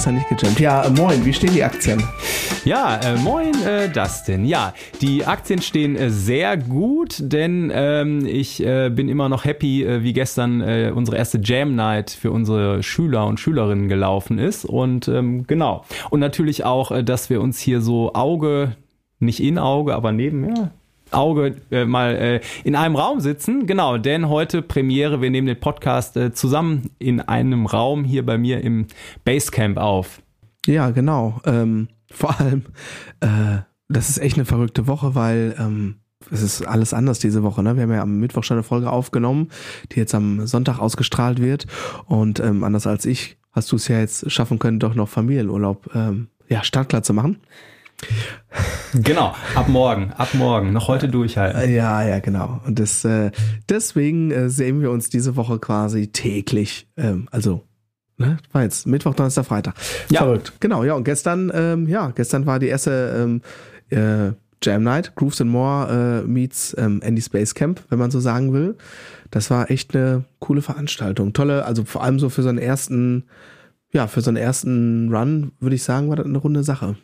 gestern nicht gejammt. Ja, äh, moin, wie stehen die Aktien? Ja, äh, moin äh, Dustin. Ja, die Aktien stehen äh, sehr gut, denn ähm, ich äh, bin immer noch happy, äh, wie gestern unsere erste Jam Night für unsere Schüler und Schülerinnen gelaufen ist. Und ähm, genau. Und natürlich auch, dass wir uns hier so Auge, nicht in Auge, aber neben, ja, Auge äh, mal äh, in einem Raum sitzen. Genau, denn heute Premiere, wir nehmen den Podcast äh, zusammen in einem Raum hier bei mir im Basecamp auf. Ja, genau. Ähm, vor allem, äh, das ist echt eine verrückte Woche, weil ähm, es ist alles anders diese Woche. Ne? Wir haben ja am Mittwoch schon eine Folge aufgenommen, die jetzt am Sonntag ausgestrahlt wird. Und ähm, anders als ich hast du es ja jetzt schaffen können, doch noch Familienurlaub ähm, ja, startklar zu machen. Genau, ab morgen, ab morgen, noch heute durchhalten. Ja, ja, genau. Und das, äh, deswegen äh, sehen wir uns diese Woche quasi täglich. Ähm, also, ne, war jetzt Mittwoch, Donnerstag, Freitag. Ja. Verrückt. Genau, ja. Und gestern, ähm, ja, gestern war die erste ähm, äh, Jam Night, Grooves and More äh, meets ähm, Andy Space Camp, wenn man so sagen will. Das war echt eine coole Veranstaltung. Tolle, also vor allem so für so einen ersten, ja, für so einen ersten Run, würde ich sagen, war das eine runde Sache.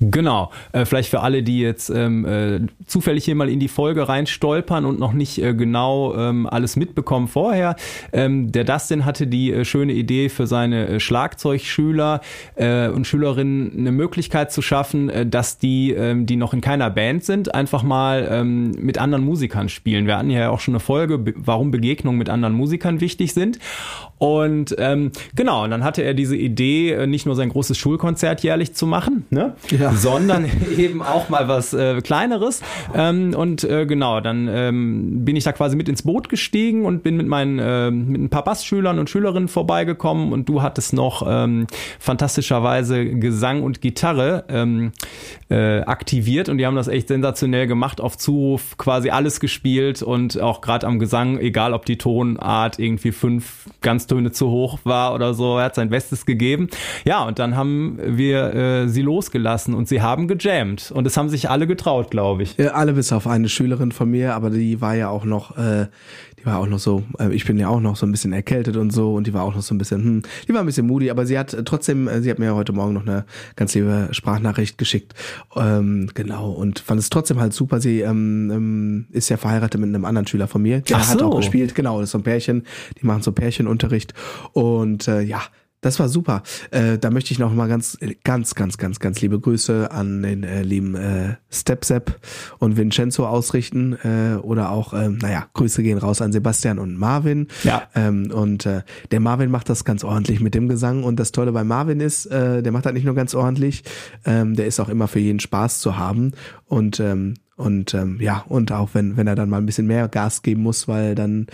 Genau. Äh, vielleicht für alle, die jetzt ähm, äh, zufällig hier mal in die Folge reinstolpern und noch nicht äh, genau ähm, alles mitbekommen vorher. Ähm, der Dustin hatte die äh, schöne Idee für seine äh, Schlagzeugschüler äh, und Schülerinnen eine Möglichkeit zu schaffen, dass die, ähm, die noch in keiner Band sind, einfach mal ähm, mit anderen Musikern spielen. Wir hatten ja auch schon eine Folge, warum Begegnungen mit anderen Musikern wichtig sind. Und ähm, genau, und dann hatte er diese Idee, äh, nicht nur sein großes Schulkonzert jährlich zu machen, ne? Ja. sondern eben auch mal was äh, Kleineres. Ähm, und äh, genau, dann ähm, bin ich da quasi mit ins Boot gestiegen und bin mit meinen äh, mit ein paar Bassschülern und Schülerinnen vorbeigekommen und du hattest noch ähm, fantastischerweise Gesang und Gitarre ähm, äh, aktiviert und die haben das echt sensationell gemacht, auf Zuruf quasi alles gespielt und auch gerade am Gesang, egal ob die Tonart irgendwie fünf Ganztöne zu hoch war oder so, er hat sein Bestes gegeben. Ja, und dann haben wir äh, sie losgelassen und sie haben gejammt und es haben sich alle getraut, glaube ich. Alle bis auf eine Schülerin von mir, aber die war ja auch noch, äh, die war auch noch so, äh, ich bin ja auch noch so ein bisschen erkältet und so und die war auch noch so ein bisschen, hm, die war ein bisschen moody, aber sie hat äh, trotzdem, äh, sie hat mir heute Morgen noch eine ganz liebe Sprachnachricht geschickt, ähm, genau, und fand es trotzdem halt super. Sie ähm, ähm, ist ja verheiratet mit einem anderen Schüler von mir, der Ach hat so. auch gespielt, genau, das ist so ein Pärchen, die machen so Pärchenunterricht und äh, ja, das war super. Äh, da möchte ich noch mal ganz, ganz, ganz, ganz, ganz liebe Grüße an den äh, lieben äh, Stepsep und Vincenzo ausrichten. Äh, oder auch, ähm, naja, Grüße gehen raus an Sebastian und Marvin. Ja. Ähm, und äh, der Marvin macht das ganz ordentlich mit dem Gesang. Und das Tolle bei Marvin ist, äh, der macht das nicht nur ganz ordentlich, ähm, der ist auch immer für jeden Spaß zu haben. Und ähm, und ähm, ja, und auch wenn, wenn er dann mal ein bisschen mehr Gas geben muss, weil dann,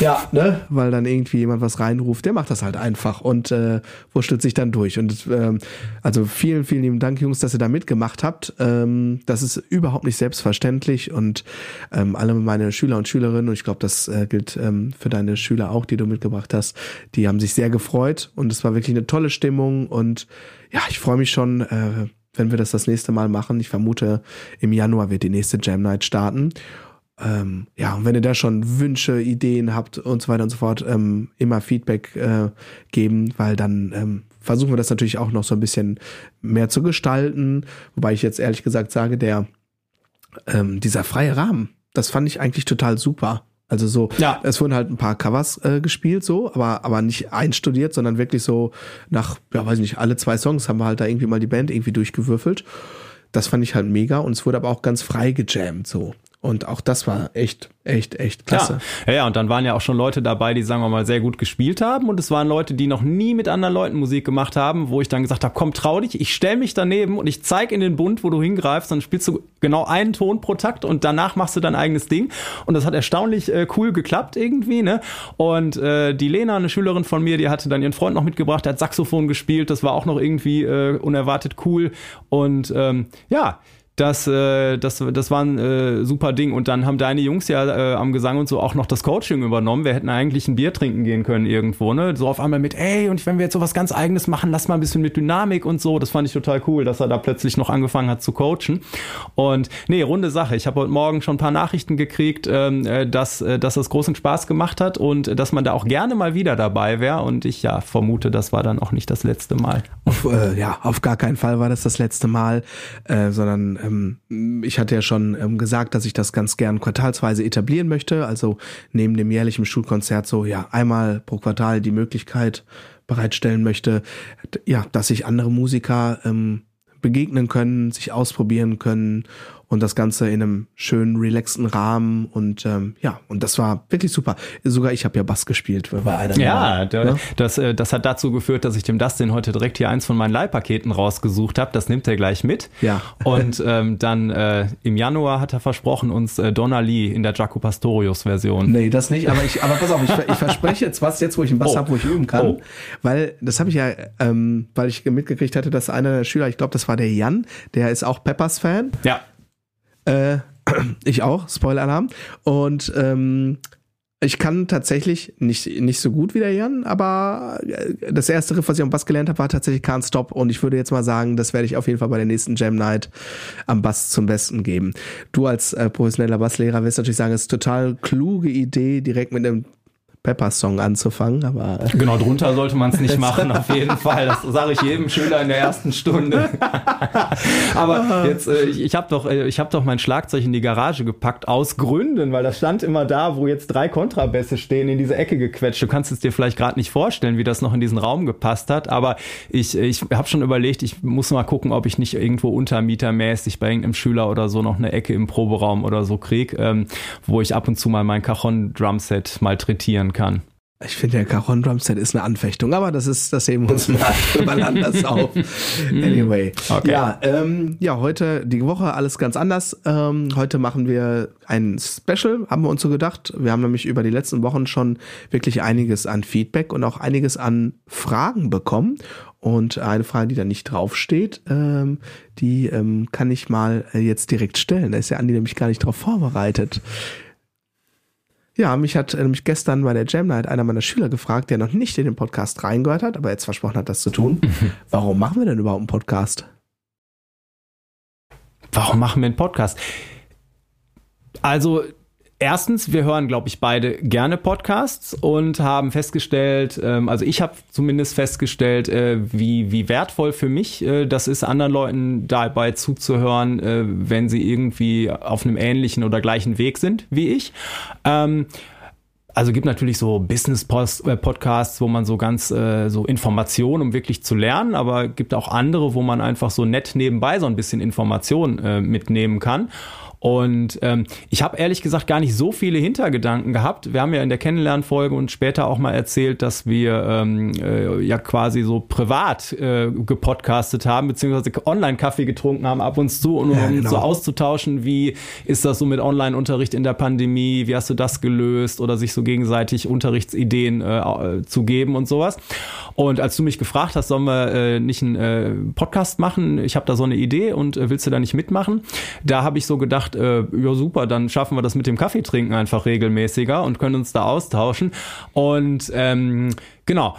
ja, ne, weil dann irgendwie jemand was reinruft, der macht das halt einfach und äh, wurschtelt sich dann durch. Und ähm, also vielen, vielen lieben Dank, Jungs, dass ihr da mitgemacht habt. Ähm, das ist überhaupt nicht selbstverständlich und ähm, alle meine Schüler und Schülerinnen, und ich glaube, das äh, gilt ähm, für deine Schüler auch, die du mitgebracht hast, die haben sich sehr gefreut und es war wirklich eine tolle Stimmung und ja, ich freue mich schon, äh, wenn wir das das nächste Mal machen. Ich vermute, im Januar wird die nächste Jam Night starten. Ähm, ja, und wenn ihr da schon Wünsche, Ideen habt und so weiter und so fort, ähm, immer Feedback äh, geben, weil dann ähm, versuchen wir das natürlich auch noch so ein bisschen mehr zu gestalten. Wobei ich jetzt ehrlich gesagt sage, der ähm, dieser freie Rahmen, das fand ich eigentlich total super. Also so, Ja. es wurden halt ein paar Covers äh, gespielt, so, aber, aber nicht einstudiert, sondern wirklich so nach, ja, weiß ich nicht, alle zwei Songs haben wir halt da irgendwie mal die Band irgendwie durchgewürfelt. Das fand ich halt mega und es wurde aber auch ganz frei gejammt, so. Und auch das war echt, echt, echt klasse. Ja. ja, und dann waren ja auch schon Leute dabei, die, sagen wir mal, sehr gut gespielt haben. Und es waren Leute, die noch nie mit anderen Leuten Musik gemacht haben, wo ich dann gesagt habe, komm, trau dich, ich stell mich daneben und ich zeig in den Bund, wo du hingreifst, dann spielst du genau einen Ton pro Takt und danach machst du dein eigenes Ding. Und das hat erstaunlich äh, cool geklappt irgendwie, ne? Und äh, die Lena, eine Schülerin von mir, die hatte dann ihren Freund noch mitgebracht, der hat Saxophon gespielt, das war auch noch irgendwie äh, unerwartet cool. Und ähm, ja, das, äh, das, das war ein äh, super Ding. Und dann haben deine Jungs ja äh, am Gesang und so auch noch das Coaching übernommen. Wir hätten eigentlich ein Bier trinken gehen können irgendwo, ne? So auf einmal mit, ey, und wenn wir jetzt so was ganz Eigenes machen, lass mal ein bisschen mit Dynamik und so. Das fand ich total cool, dass er da plötzlich noch angefangen hat zu coachen. Und nee, runde Sache. Ich habe heute Morgen schon ein paar Nachrichten gekriegt, ähm, äh, dass, äh, dass das großen Spaß gemacht hat und dass man da auch gerne mal wieder dabei wäre. Und ich ja vermute, das war dann auch nicht das letzte Mal. Auf, äh, ja, auf gar keinen Fall war das das letzte Mal, äh, sondern ähm, ich hatte ja schon ähm, gesagt, dass ich das ganz gern quartalsweise etablieren möchte. Also neben dem jährlichen Schulkonzert so ja einmal pro Quartal die Möglichkeit bereitstellen möchte, ja, dass sich andere Musiker ähm, begegnen können, sich ausprobieren können und das Ganze in einem schönen, relaxten Rahmen und ähm, ja, und das war wirklich super. Sogar ich habe ja Bass gespielt bei einer Ja, der, ne? das, äh, das hat dazu geführt, dass ich dem Dustin heute direkt hier eins von meinen Leihpaketen rausgesucht habe. Das nimmt er gleich mit. Ja. Und ähm, dann äh, im Januar hat er versprochen, uns äh, Donna Lee in der Jaco Pastorius Version. Nee, das nicht, aber ich, aber pass auf, ich, ich verspreche jetzt was, jetzt wo ich einen Bass Oh. habe, wo ich üben kann. Oh. Weil, das habe ich ja, ähm, weil ich mitgekriegt hatte, dass einer der Schüler, ich glaube, das war der Jan, der ist auch Peppers-Fan. Ja. Äh, ich auch, Spoiler-Alarm. Und ähm, ich kann tatsächlich nicht, nicht so gut wie der Jan, aber äh, das erste Riff, was ich am Bass gelernt habe, war tatsächlich Can't Stop. Und ich würde jetzt mal sagen, das werde ich auf jeden Fall bei der nächsten Jam Night am Bass zum Besten geben. Du als äh, professioneller Basslehrer wirst natürlich sagen, es ist total kluge Idee, direkt mit einem Peppers-Song anzufangen, aber äh, Genau, drunter sollte man es nicht machen, auf jeden Fall. Das sage ich jedem Schüler in der ersten Stunde. Aber jetzt, äh, ich, ich habe doch, äh, ich habe doch mein Schlagzeug in die Garage gepackt aus Gründen, weil das stand immer da, wo jetzt drei Kontrabässe stehen, in diese Ecke gequetscht. Du kannst es dir vielleicht gerade nicht vorstellen, wie das noch in diesen Raum gepasst hat. Aber ich, ich habe schon überlegt, ich muss mal gucken, ob ich nicht irgendwo untermietermäßig bei irgendeinem Schüler oder so noch eine Ecke im Proberaum oder so krieg, ähm, wo ich ab und zu mal mein Cajon-Drumset malträtieren kann. Ich finde, der Cajon Drumset ist eine Anfechtung, aber das ist, das heben wir uns mal mal anders auf. Anyway. Okay. Ja, ähm, ja, heute, die Woche alles ganz anders. Ähm, heute machen wir ein Special, haben wir uns so gedacht. Wir haben nämlich über die letzten Wochen schon wirklich einiges an Feedback und auch einiges an Fragen bekommen. Und eine Frage, die da nicht draufsteht, ähm, die ähm, kann ich mal äh, jetzt direkt stellen. Da ist ja Andi nämlich gar nicht drauf vorbereitet. Ja, mich hat äh, nämlich gestern bei der Jam Night einer meiner Schüler gefragt, der noch nicht in den Podcast reingehört hat, aber jetzt versprochen hat, das zu tun. Warum machen wir denn überhaupt einen Podcast? Warum machen wir einen Podcast? Also, erstens, wir hören, glaube ich, beide gerne Podcasts und haben festgestellt, ähm, also ich habe zumindest festgestellt, äh, wie, wie wertvoll für mich äh, das ist, anderen Leuten dabei zuzuhören, äh, wenn sie irgendwie auf einem ähnlichen oder gleichen Weg sind wie ich. Ähm, also gibt natürlich so Business-Podcasts, wo man so ganz äh, so Informationen, um wirklich zu lernen, aber gibt auch andere, wo man einfach so nett nebenbei so ein bisschen Information äh, mitnehmen kann. Und ähm, ich habe ehrlich gesagt gar nicht so viele Hintergedanken gehabt. Wir haben ja in der Kennenlernfolge und später auch mal erzählt, dass wir ähm, äh, ja quasi so privat äh, gepodcastet haben, beziehungsweise Online-Kaffee getrunken haben ab und zu, um Ja, genau. so auszutauschen, wie ist das so mit Online-Unterricht in der Pandemie, wie hast du das gelöst oder sich so gegenseitig Unterrichtsideen äh, zu geben und sowas. Und als du mich gefragt hast, sollen wir äh, nicht einen äh, Podcast machen, ich habe da so eine Idee und äh, willst du da nicht mitmachen? Da habe ich so gedacht, äh, ja super, dann schaffen wir das mit dem Kaffeetrinken einfach regelmäßiger und können uns da austauschen. Und ähm, genau.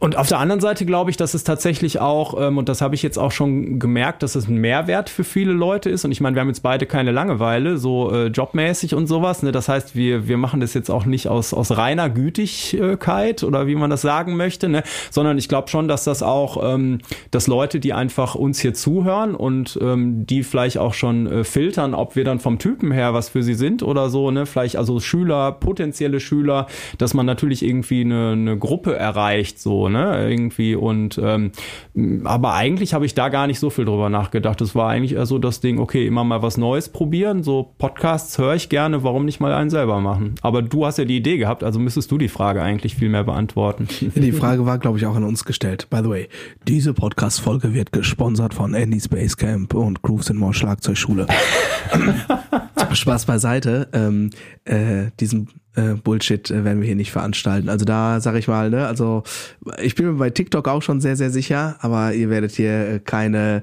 Und auf der anderen Seite glaube ich, dass es tatsächlich auch, ähm, und das habe ich jetzt auch schon gemerkt, dass es ein Mehrwert für viele Leute ist. Und ich meine, wir haben jetzt beide keine Langeweile, so äh, jobmäßig und sowas. Ne? Das heißt, wir, wir machen das jetzt auch nicht aus, aus reiner Gütigkeit oder wie man das sagen möchte, ne? sondern ich glaube schon, dass das auch, ähm, dass Leute, die einfach uns hier zuhören und ähm, die vielleicht auch schon äh, filtern, ob wir dann vom Typen her was für sie sind oder so, ne? vielleicht also Schüler, potenzielle Schüler, dass man natürlich irgendwie eine, eine Gruppe erreicht, so, ne, irgendwie und ähm, aber eigentlich habe ich da gar nicht so viel drüber nachgedacht. Es war eigentlich eher so das Ding, okay, immer mal was Neues probieren, so Podcasts höre ich gerne, warum nicht mal einen selber machen? Aber du hast ja die Idee gehabt, also müsstest du die Frage eigentlich viel mehr beantworten. Die Frage war, glaube ich, auch an uns gestellt. By the way, diese Podcast-Folge wird gesponsert von Andy Space Camp und Grooves and More Schlagzeugschule. Spaß beiseite. Ähm, äh, diesen äh, Bullshit äh, werden wir hier nicht veranstalten. Also da sage ich mal, ne, also ich bin mir bei TikTok auch schon sehr, sehr sicher, aber ihr werdet hier äh, keine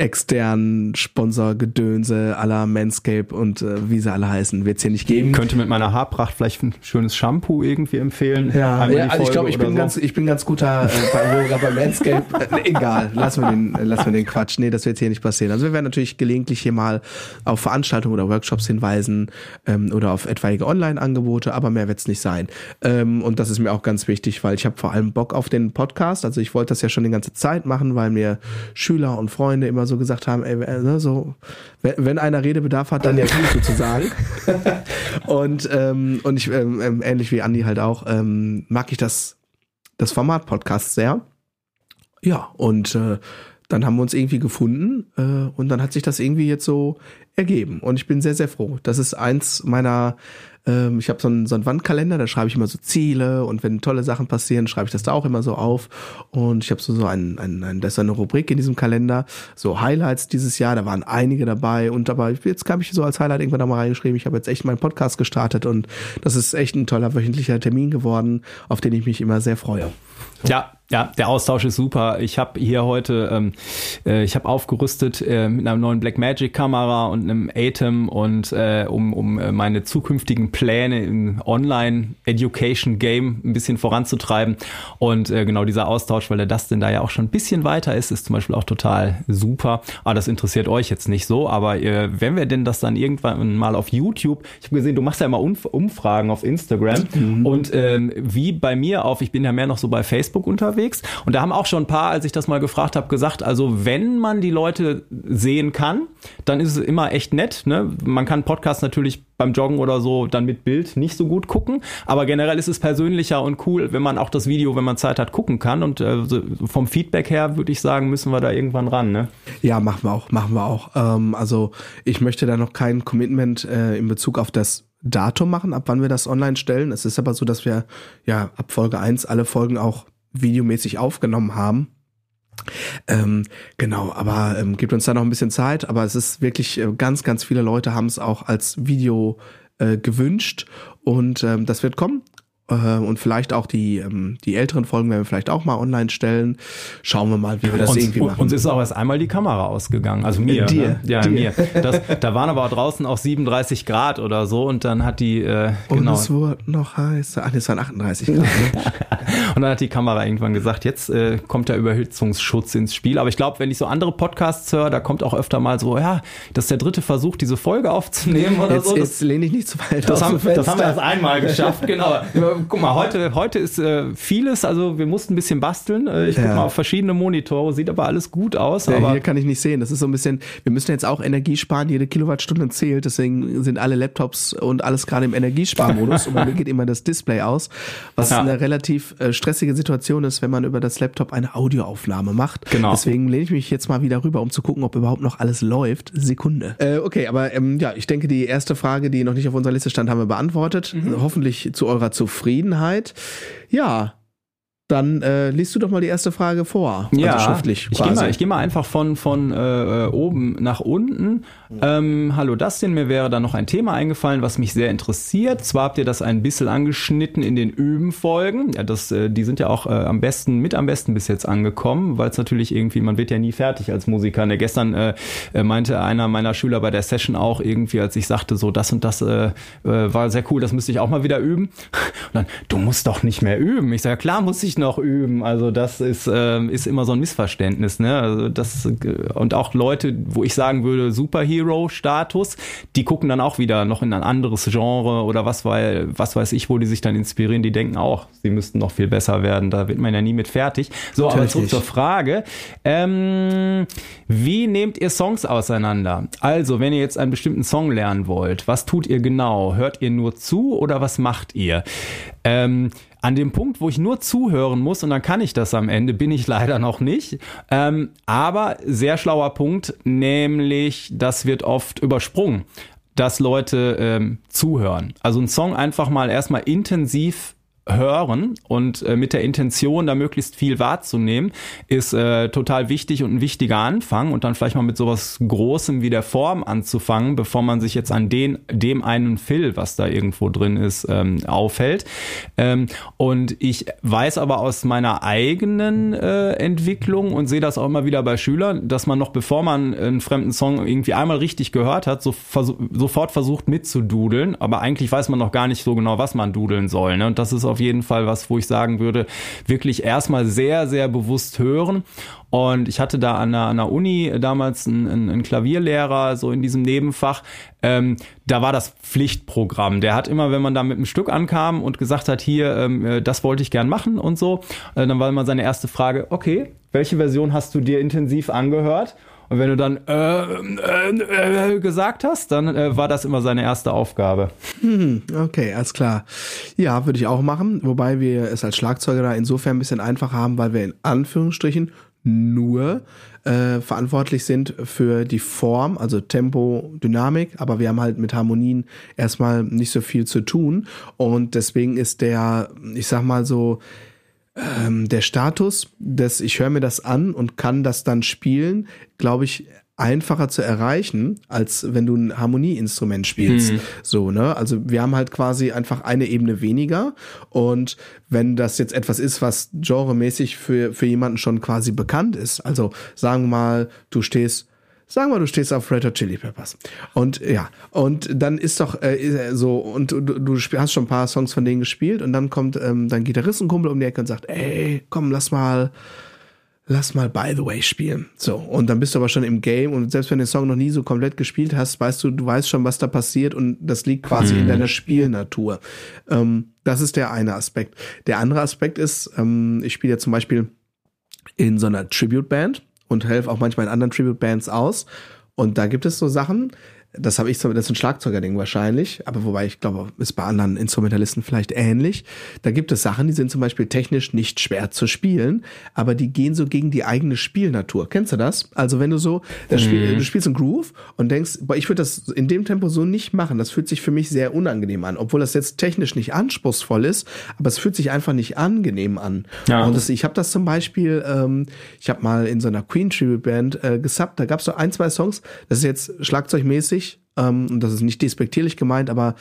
externen Sponsorgedönse aller Manscape und äh, wie sie alle heißen, wird es hier nicht geben. Ich könnte mit meiner Haarpracht vielleicht ein schönes Shampoo irgendwie empfehlen. Ja, ja also ich glaube, ich bin so. ganz, ich bin ganz guter äh, bei, bei Manscape. Äh, egal, lassen wir den, lassen wir den Quatsch. Nee, das wird hier nicht passieren. Also wir werden natürlich gelegentlich hier mal auf Veranstaltungen oder Workshops hinweisen ähm, oder auf etwaige Online-Angebote, aber mehr wird es nicht sein. Ähm, und das ist mir auch ganz wichtig, weil ich habe vor allem Bock auf den Podcast. Also ich wollte das ja schon die ganze Zeit machen, weil mir Schüler und Freunde immer so gesagt haben, ey, ne, so, wenn einer Redebedarf hat, dann ja du sozusagen. und, ähm, und ich, ähm, ähm, ähnlich wie Andi halt auch, ähm, mag ich das, das Format Podcast sehr. Ja, und äh, dann haben wir uns irgendwie gefunden äh, und dann hat sich das irgendwie jetzt so ergeben. Und ich bin sehr, sehr froh. Das ist eins meiner ähm, ich habe so einen, so einen Wandkalender, da schreibe ich immer so Ziele und wenn tolle Sachen passieren, schreibe ich das da auch immer so auf. Und ich habe so, so ein, ein, ein, das ist eine Rubrik in diesem Kalender, so Highlights dieses Jahr, da waren einige dabei und dabei, jetzt habe ich so als Highlight irgendwann da mal reingeschrieben, ich habe jetzt echt meinen Podcast gestartet und das ist echt ein toller wöchentlicher Termin geworden, auf den ich mich immer sehr freue. Ja, ja, der Austausch ist super. Ich habe hier heute, ähm, äh, ich habe aufgerüstet äh, mit einer neuen Blackmagic Kamera und einem Atem und äh, um, um äh, meine zukünftigen Pläne im Online Education Game ein bisschen voranzutreiben. Und äh, genau dieser Austausch, weil der Dustin da ja auch schon ein bisschen weiter ist, ist zum Beispiel auch total super. Aber das interessiert euch jetzt nicht so. Aber äh, wenn wir denn das dann irgendwann mal auf YouTube, ich habe gesehen, du machst ja immer Umf Umfragen auf Instagram mhm. und ähm, wie bei mir auf, ich bin ja mehr noch so bei Facebook unterwegs unterwegs. Und da haben auch schon ein paar, als ich das mal gefragt habe, gesagt, also wenn man die Leute sehen kann, dann ist es immer echt nett. Ne? Man kann Podcasts natürlich beim Joggen oder so dann mit Bild nicht so gut gucken. Aber generell ist es persönlicher und cool, wenn man auch das Video, wenn man Zeit hat, gucken kann. Und äh, vom Feedback her würde ich sagen, müssen wir da irgendwann ran. Ne? Ja, machen wir auch, machen wir auch. Ähm, also ich möchte da noch kein Commitment äh, in Bezug auf das Datum machen, ab wann wir das online stellen. Es ist aber so, dass wir ja ab Folge 1 alle Folgen auch videomäßig aufgenommen haben. Ähm, genau, aber ähm, gibt uns da noch ein bisschen Zeit, aber es ist wirklich, äh, ganz, ganz viele Leute haben es auch als Video äh, gewünscht und ähm, das wird kommen. Äh, und vielleicht auch die, ähm, die älteren Folgen werden wir vielleicht auch mal online stellen. Schauen wir mal, wie wir das uns, irgendwie machen. Uns ist auch erst einmal die Kamera ausgegangen. Also mir. Dir. Ne? Ja, Dir. mir. Das, da waren aber draußen auch 37 Grad oder so und dann hat die, äh, genau. Und es wurde noch heißer. Ach, es waren 38 Grad. Ne? und dann hat die Kamera irgendwann gesagt, jetzt äh, kommt der Überhitzungsschutz ins Spiel. Aber ich glaube, wenn ich so andere Podcasts höre, da kommt auch öfter mal so, ja, das ist der dritte Versuch, diese Folge aufzunehmen oder jetzt, so. Jetzt lehne ich nicht zu weit das, haben, das haben wir erst einmal geschafft, genau guck mal, heute, heute ist äh, vieles, also wir mussten ein bisschen basteln. Äh, ich ja. guck mal auf verschiedene Monitore, sieht aber alles gut aus. Ja, aber hier kann ich nicht sehen. Das ist so ein bisschen, wir müssen jetzt auch Energie sparen, jede Kilowattstunde zählt, deswegen sind alle Laptops und alles gerade im Energiesparmodus und bei mir geht immer das Display aus, was ja. eine relativ äh, stressige Situation ist, wenn man über das Laptop eine Audioaufnahme macht. Genau. Deswegen lehne ich mich jetzt mal wieder rüber, um zu gucken, ob überhaupt noch alles läuft. Sekunde. Äh, okay, aber ähm, ja, ich denke, die erste Frage, die noch nicht auf unserer Liste stand, haben wir beantwortet. Mhm. Hoffentlich zu eurer Zufriedenheit. Ja, dann äh, liest du doch mal die erste Frage vor. Also ja, schriftlich. Ich gehe mal, geh mal einfach von, von äh, oben nach unten. Ähm, hallo Dustin, mir wäre da noch ein Thema eingefallen, was mich sehr interessiert. Zwar habt ihr das ein bisschen angeschnitten in den Üben-Folgen. Ja, das, äh, die sind ja auch äh, am besten, mit am besten bis jetzt angekommen, weil es natürlich irgendwie, man wird ja nie fertig als Musiker. Ne, gestern äh, äh, meinte einer meiner Schüler bei der Session auch irgendwie, als ich sagte, so das und das äh, äh, war sehr cool, das müsste ich auch mal wieder üben. Und dann, du musst doch nicht mehr üben. Ich sage, klar muss ich noch üben. Also das ist, äh, ist immer so ein Missverständnis. Ne? Also das, und auch Leute, wo ich sagen würde, Superhero-Status, die gucken dann auch wieder noch in ein anderes Genre oder was, weil, was weiß ich, wo die sich dann inspirieren, die denken auch, sie müssten noch viel besser werden. Da wird man ja nie mit fertig. So, aber zurück zur Frage. Ähm, wie nehmt ihr Songs auseinander? Also, wenn ihr jetzt einen bestimmten Song lernen wollt, was tut ihr genau? Hört ihr nur zu oder was macht ihr? Ähm, an dem Punkt, wo ich nur zuhören muss und dann kann ich das am Ende, bin ich leider noch nicht. Ähm, aber sehr schlauer Punkt, nämlich das wird oft übersprungen, dass Leute ähm, zuhören. Also einen Song einfach mal erstmal intensiv hören und äh, mit der Intention, da möglichst viel wahrzunehmen, ist äh, total wichtig und ein wichtiger Anfang und dann vielleicht mal mit sowas Großem wie der Form anzufangen, bevor man sich jetzt an den, dem einen Fill, was da irgendwo drin ist, ähm, aufhält. Ähm, und ich weiß aber aus meiner eigenen äh, Entwicklung und sehe das auch immer wieder bei Schülern, dass man noch bevor man einen fremden Song irgendwie einmal richtig gehört hat, so, vers sofort versucht mitzududeln, aber eigentlich weiß man noch gar nicht so genau, was man dudeln soll. Ne? Und das ist auf jeden Fall was, wo ich sagen würde, wirklich erstmal sehr, sehr bewusst hören. Und ich hatte da an der, an der Uni damals einen, einen Klavierlehrer, so in diesem Nebenfach. Ähm, da war das Pflichtprogramm. Der hat immer, wenn man da mit einem Stück ankam und gesagt hat, hier, ähm, äh, das wollte ich gern machen und so, äh, dann war immer seine erste Frage, okay, welche Version hast du dir intensiv angehört? Und wenn du dann äh, äh, äh, gesagt hast, dann äh, war das immer seine erste Aufgabe. Hm, okay, alles klar. Ja, würde ich auch machen, wobei wir es als Schlagzeuger da insofern ein bisschen einfacher haben, weil wir in Anführungsstrichen nur äh, verantwortlich sind für die Form, also Tempo, Dynamik, aber wir haben halt mit Harmonien erstmal nicht so viel zu tun und deswegen ist der, ich sag mal so, ähm, der Status, dass ich höre mir das an und kann das dann spielen, glaube ich, einfacher zu erreichen, als wenn du ein Harmonieinstrument spielst. Hm. So, ne? Also wir haben halt quasi einfach eine Ebene weniger. Und wenn das jetzt etwas ist, was genremäßig für, für jemanden schon quasi bekannt ist, also sagen wir mal, du stehst Sagen wir, du stehst auf Red Hot Chili Peppers. Und ja, und dann ist doch äh, so, und du, du hast schon ein paar Songs von denen gespielt und dann kommt ähm, dein Gitarristenkumpel um die Ecke und sagt, ey, komm, lass mal, lass mal By the Way spielen. So, und dann bist du aber schon im Game und selbst wenn du den Song noch nie so komplett gespielt hast, weißt du, du weißt schon, was da passiert und das liegt quasi mhm. in deiner Spielnatur. Ähm, das ist der eine Aspekt. Der andere Aspekt ist, ähm, ich spiele ja zum Beispiel in so einer Tribute-Band und helfe auch manchmal in anderen Tribute-Bands aus. Und da gibt es so Sachen, das habe ich so, das ist ein Schlagzeugerding wahrscheinlich, aber wobei ich glaube, ist bei anderen Instrumentalisten vielleicht ähnlich. Da gibt es Sachen, die sind zum Beispiel technisch nicht schwer zu spielen, aber die gehen so gegen die eigene Spielnatur. Kennst du das? Also wenn du so, mhm. Spiel, du spielst einen Groove und denkst, boah, ich würde das in dem Tempo so nicht machen. Das fühlt sich für mich sehr unangenehm an, obwohl das jetzt technisch nicht anspruchsvoll ist, aber es fühlt sich einfach nicht angenehm an. Ja. Und das, ich habe das zum Beispiel, ähm, ich habe mal in so einer Queen Tribute Band äh, gesubbt, da gab es so ein, zwei Songs, das ist jetzt schlagzeugmäßig lustig ähm, und das ist nicht despektierlich gemeint, aber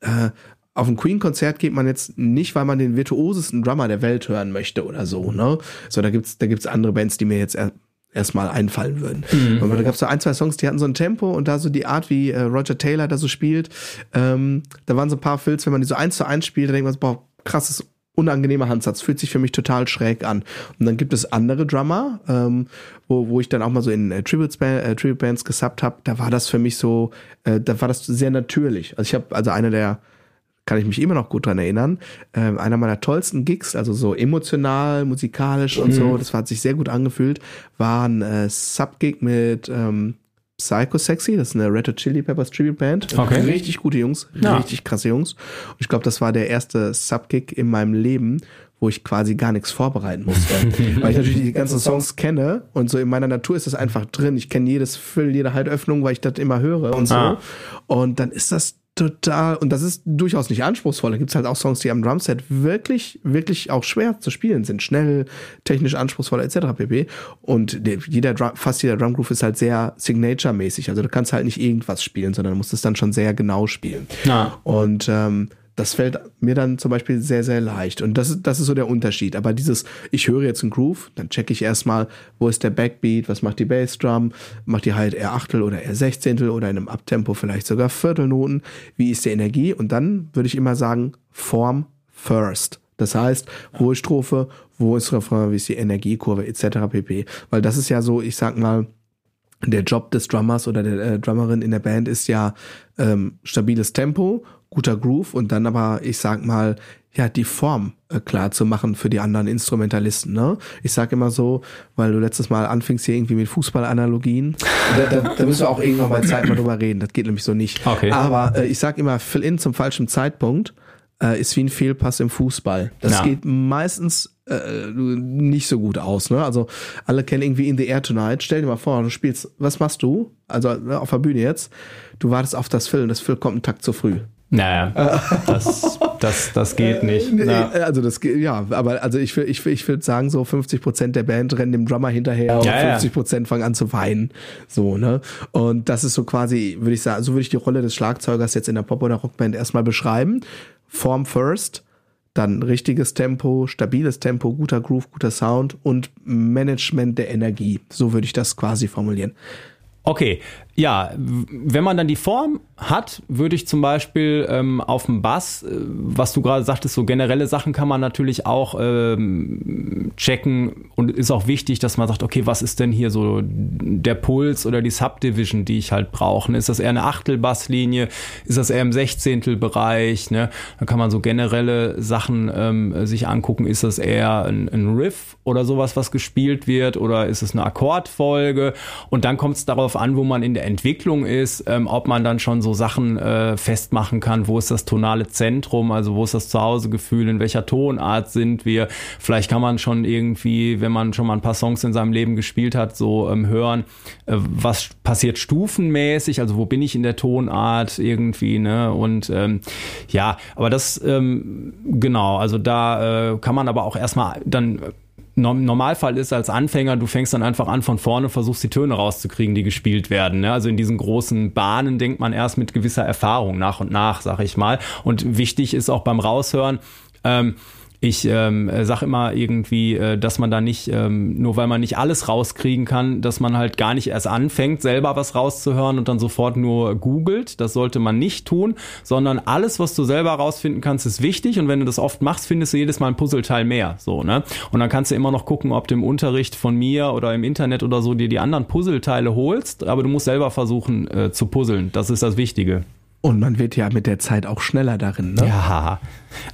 äh, auf ein Queen-Konzert geht man jetzt nicht, weil man den virtuosesten Drummer der Welt hören möchte oder so, ne? So, da gibt's, da gibt's andere Bands, die mir jetzt er, erstmal einfallen würden. Mhm. Und da gab's so ein, zwei Songs, die hatten so ein Tempo und da so die Art, wie äh, Roger Taylor da so spielt, ähm, da waren so ein paar Filz, wenn man die so eins zu eins spielt, da denkt man so, boah, krasses unangenehmer Handsatz, fühlt sich für mich total schräg an. Und dann gibt es andere Drummer, ähm, wo, wo ich dann auch mal so in äh, Tribute, äh, Tribute Bands gesubbt habe, da war das für mich so, äh, da war das sehr natürlich. Also ich habe, also einer der, kann ich mich immer noch gut dran erinnern, äh, einer meiner tollsten Gigs, also so emotional, musikalisch und mhm. so, das hat sich sehr gut angefühlt, war ein äh, Sub-Gig mit ähm, Psycho Sexy, das ist eine Red Hot Chili Peppers Tribute Band. Okay. Richtig gute Jungs, ja. richtig krasse Jungs. Und ich glaube, das war der erste Subkick in meinem Leben, wo ich quasi gar nichts vorbereiten musste. weil ich natürlich die ganzen Songs kenne und so in meiner Natur ist das einfach drin. Ich kenne jedes Füll, jede Haltöffnung, weil ich das immer höre und so. Ah. Und dann ist das total, und das ist durchaus nicht anspruchsvoll. Da gibt's halt auch Songs, die am Drumset wirklich, wirklich auch schwer zu spielen sind. Schnell, technisch anspruchsvoll, etc. pp. Und jeder Drum, fast jeder Drumgroove ist halt sehr Signature-mäßig. Also du kannst halt nicht irgendwas spielen, sondern du musst es dann schon sehr genau spielen. Ja. Und ähm, das fällt mir dann zum Beispiel sehr, sehr leicht. Und das, das ist so der Unterschied. Aber dieses, ich höre jetzt einen Groove, dann checke ich erstmal, wo ist der Backbeat, was macht die Bassdrum, macht die halt eher Achtel oder eher Sechzehntel oder in einem Abtempo vielleicht sogar Viertelnoten, wie ist die Energie? Und dann würde ich immer sagen, Form first. Das heißt, wo ist Strophe, wo ist Refrain, wie ist die Energiekurve etc. pp. Weil das ist ja so, ich sag mal, der Job des Drummers oder der äh, Drummerin in der Band ist ja ähm, stabiles Tempo, guter Groove und dann aber, ich sag mal, ja, die Form äh, klar zu machen für die anderen Instrumentalisten. Ne? Ich sag immer so, weil du letztes Mal anfingst hier irgendwie mit Fußballanalogien, da, da, da müssen wir auch irgendwann bei Zeit mal drüber reden. Das geht nämlich so nicht. Okay. Aber äh, ich sag immer, Fill-In zum falschen Zeitpunkt äh, ist wie ein Fehlpass im Fußball. Das ja. geht meistens äh, nicht so gut aus. Ne? Also alle kennen irgendwie In the Air Tonight. Stell dir mal vor, du spielst, was machst du? Also ne, auf der Bühne jetzt, du wartest auf das Fill und das Fill kommt einen Takt zu früh. Naja, das, das, das geht nicht. Ja. Also das geht, ja, aber also ich will, ich ich würde sagen, so 50 Prozent der Band rennen dem Drummer hinterher und ja. 50 Prozent fangen an zu weinen. So, ne? Und das ist so quasi, würde ich sagen, so würde ich die Rolle des Schlagzeugers jetzt in der Pop- oder Rockband erstmal beschreiben. Form first, dann richtiges Tempo, stabiles Tempo, guter Groove, guter Sound und Management der Energie. So würde ich das quasi formulieren. Okay, ja, wenn man dann die Form hat, würde ich zum Beispiel ähm, auf dem Bass, äh, was du gerade sagtest, so generelle Sachen kann man natürlich auch ähm, checken und ist auch wichtig, dass man sagt, okay, was ist denn hier so der Puls oder die Subdivision, die ich halt brauche? Ist das eher eine Achtelbasslinie? Ist das eher im Sechzehntelbereich? Ne? Dann kann man so generelle Sachen ähm, sich angucken. Ist das eher ein, ein Riff oder sowas, was gespielt wird? Oder ist es eine Akkordfolge? Und dann kommt es darauf an, wo man in der Entwicklung ist, ähm, ob man dann schon so Sachen äh, festmachen kann, wo ist das tonale Zentrum, also wo ist das Zuhausegefühl, in welcher Tonart sind wir. Vielleicht kann man schon irgendwie, wenn man schon mal ein paar Songs in seinem Leben gespielt hat, so ähm, hören, äh, was passiert stufenmäßig, also wo bin ich in der Tonart irgendwie, ne? Und ähm, ja, aber das ähm, genau, also da äh, kann man aber auch erstmal dann Normalfall ist als Anfänger, du fängst dann einfach an von vorne, versuchst die Töne rauszukriegen, die gespielt werden. Ne? Also in diesen großen Bahnen denkt man erst mit gewisser Erfahrung nach und nach, sag ich mal. Und wichtig ist auch beim Raushören, ähm, ich ähm, sage immer irgendwie, äh, dass man da nicht, ähm, nur weil man nicht alles rauskriegen kann, dass man halt gar nicht erst anfängt, selber was rauszuhören und dann sofort nur googelt. Das sollte man nicht tun, sondern alles, was du selber rausfinden kannst, ist wichtig. Und wenn du das oft machst, findest du jedes Mal ein Puzzleteil mehr. So, ne? Und dann kannst du immer noch gucken, ob du im Unterricht von mir oder im Internet oder so dir die anderen Puzzleteile holst, aber du musst selber versuchen äh, zu puzzeln. Das ist das Wichtige. Und man wird ja mit der Zeit auch schneller darin, ne? Ja,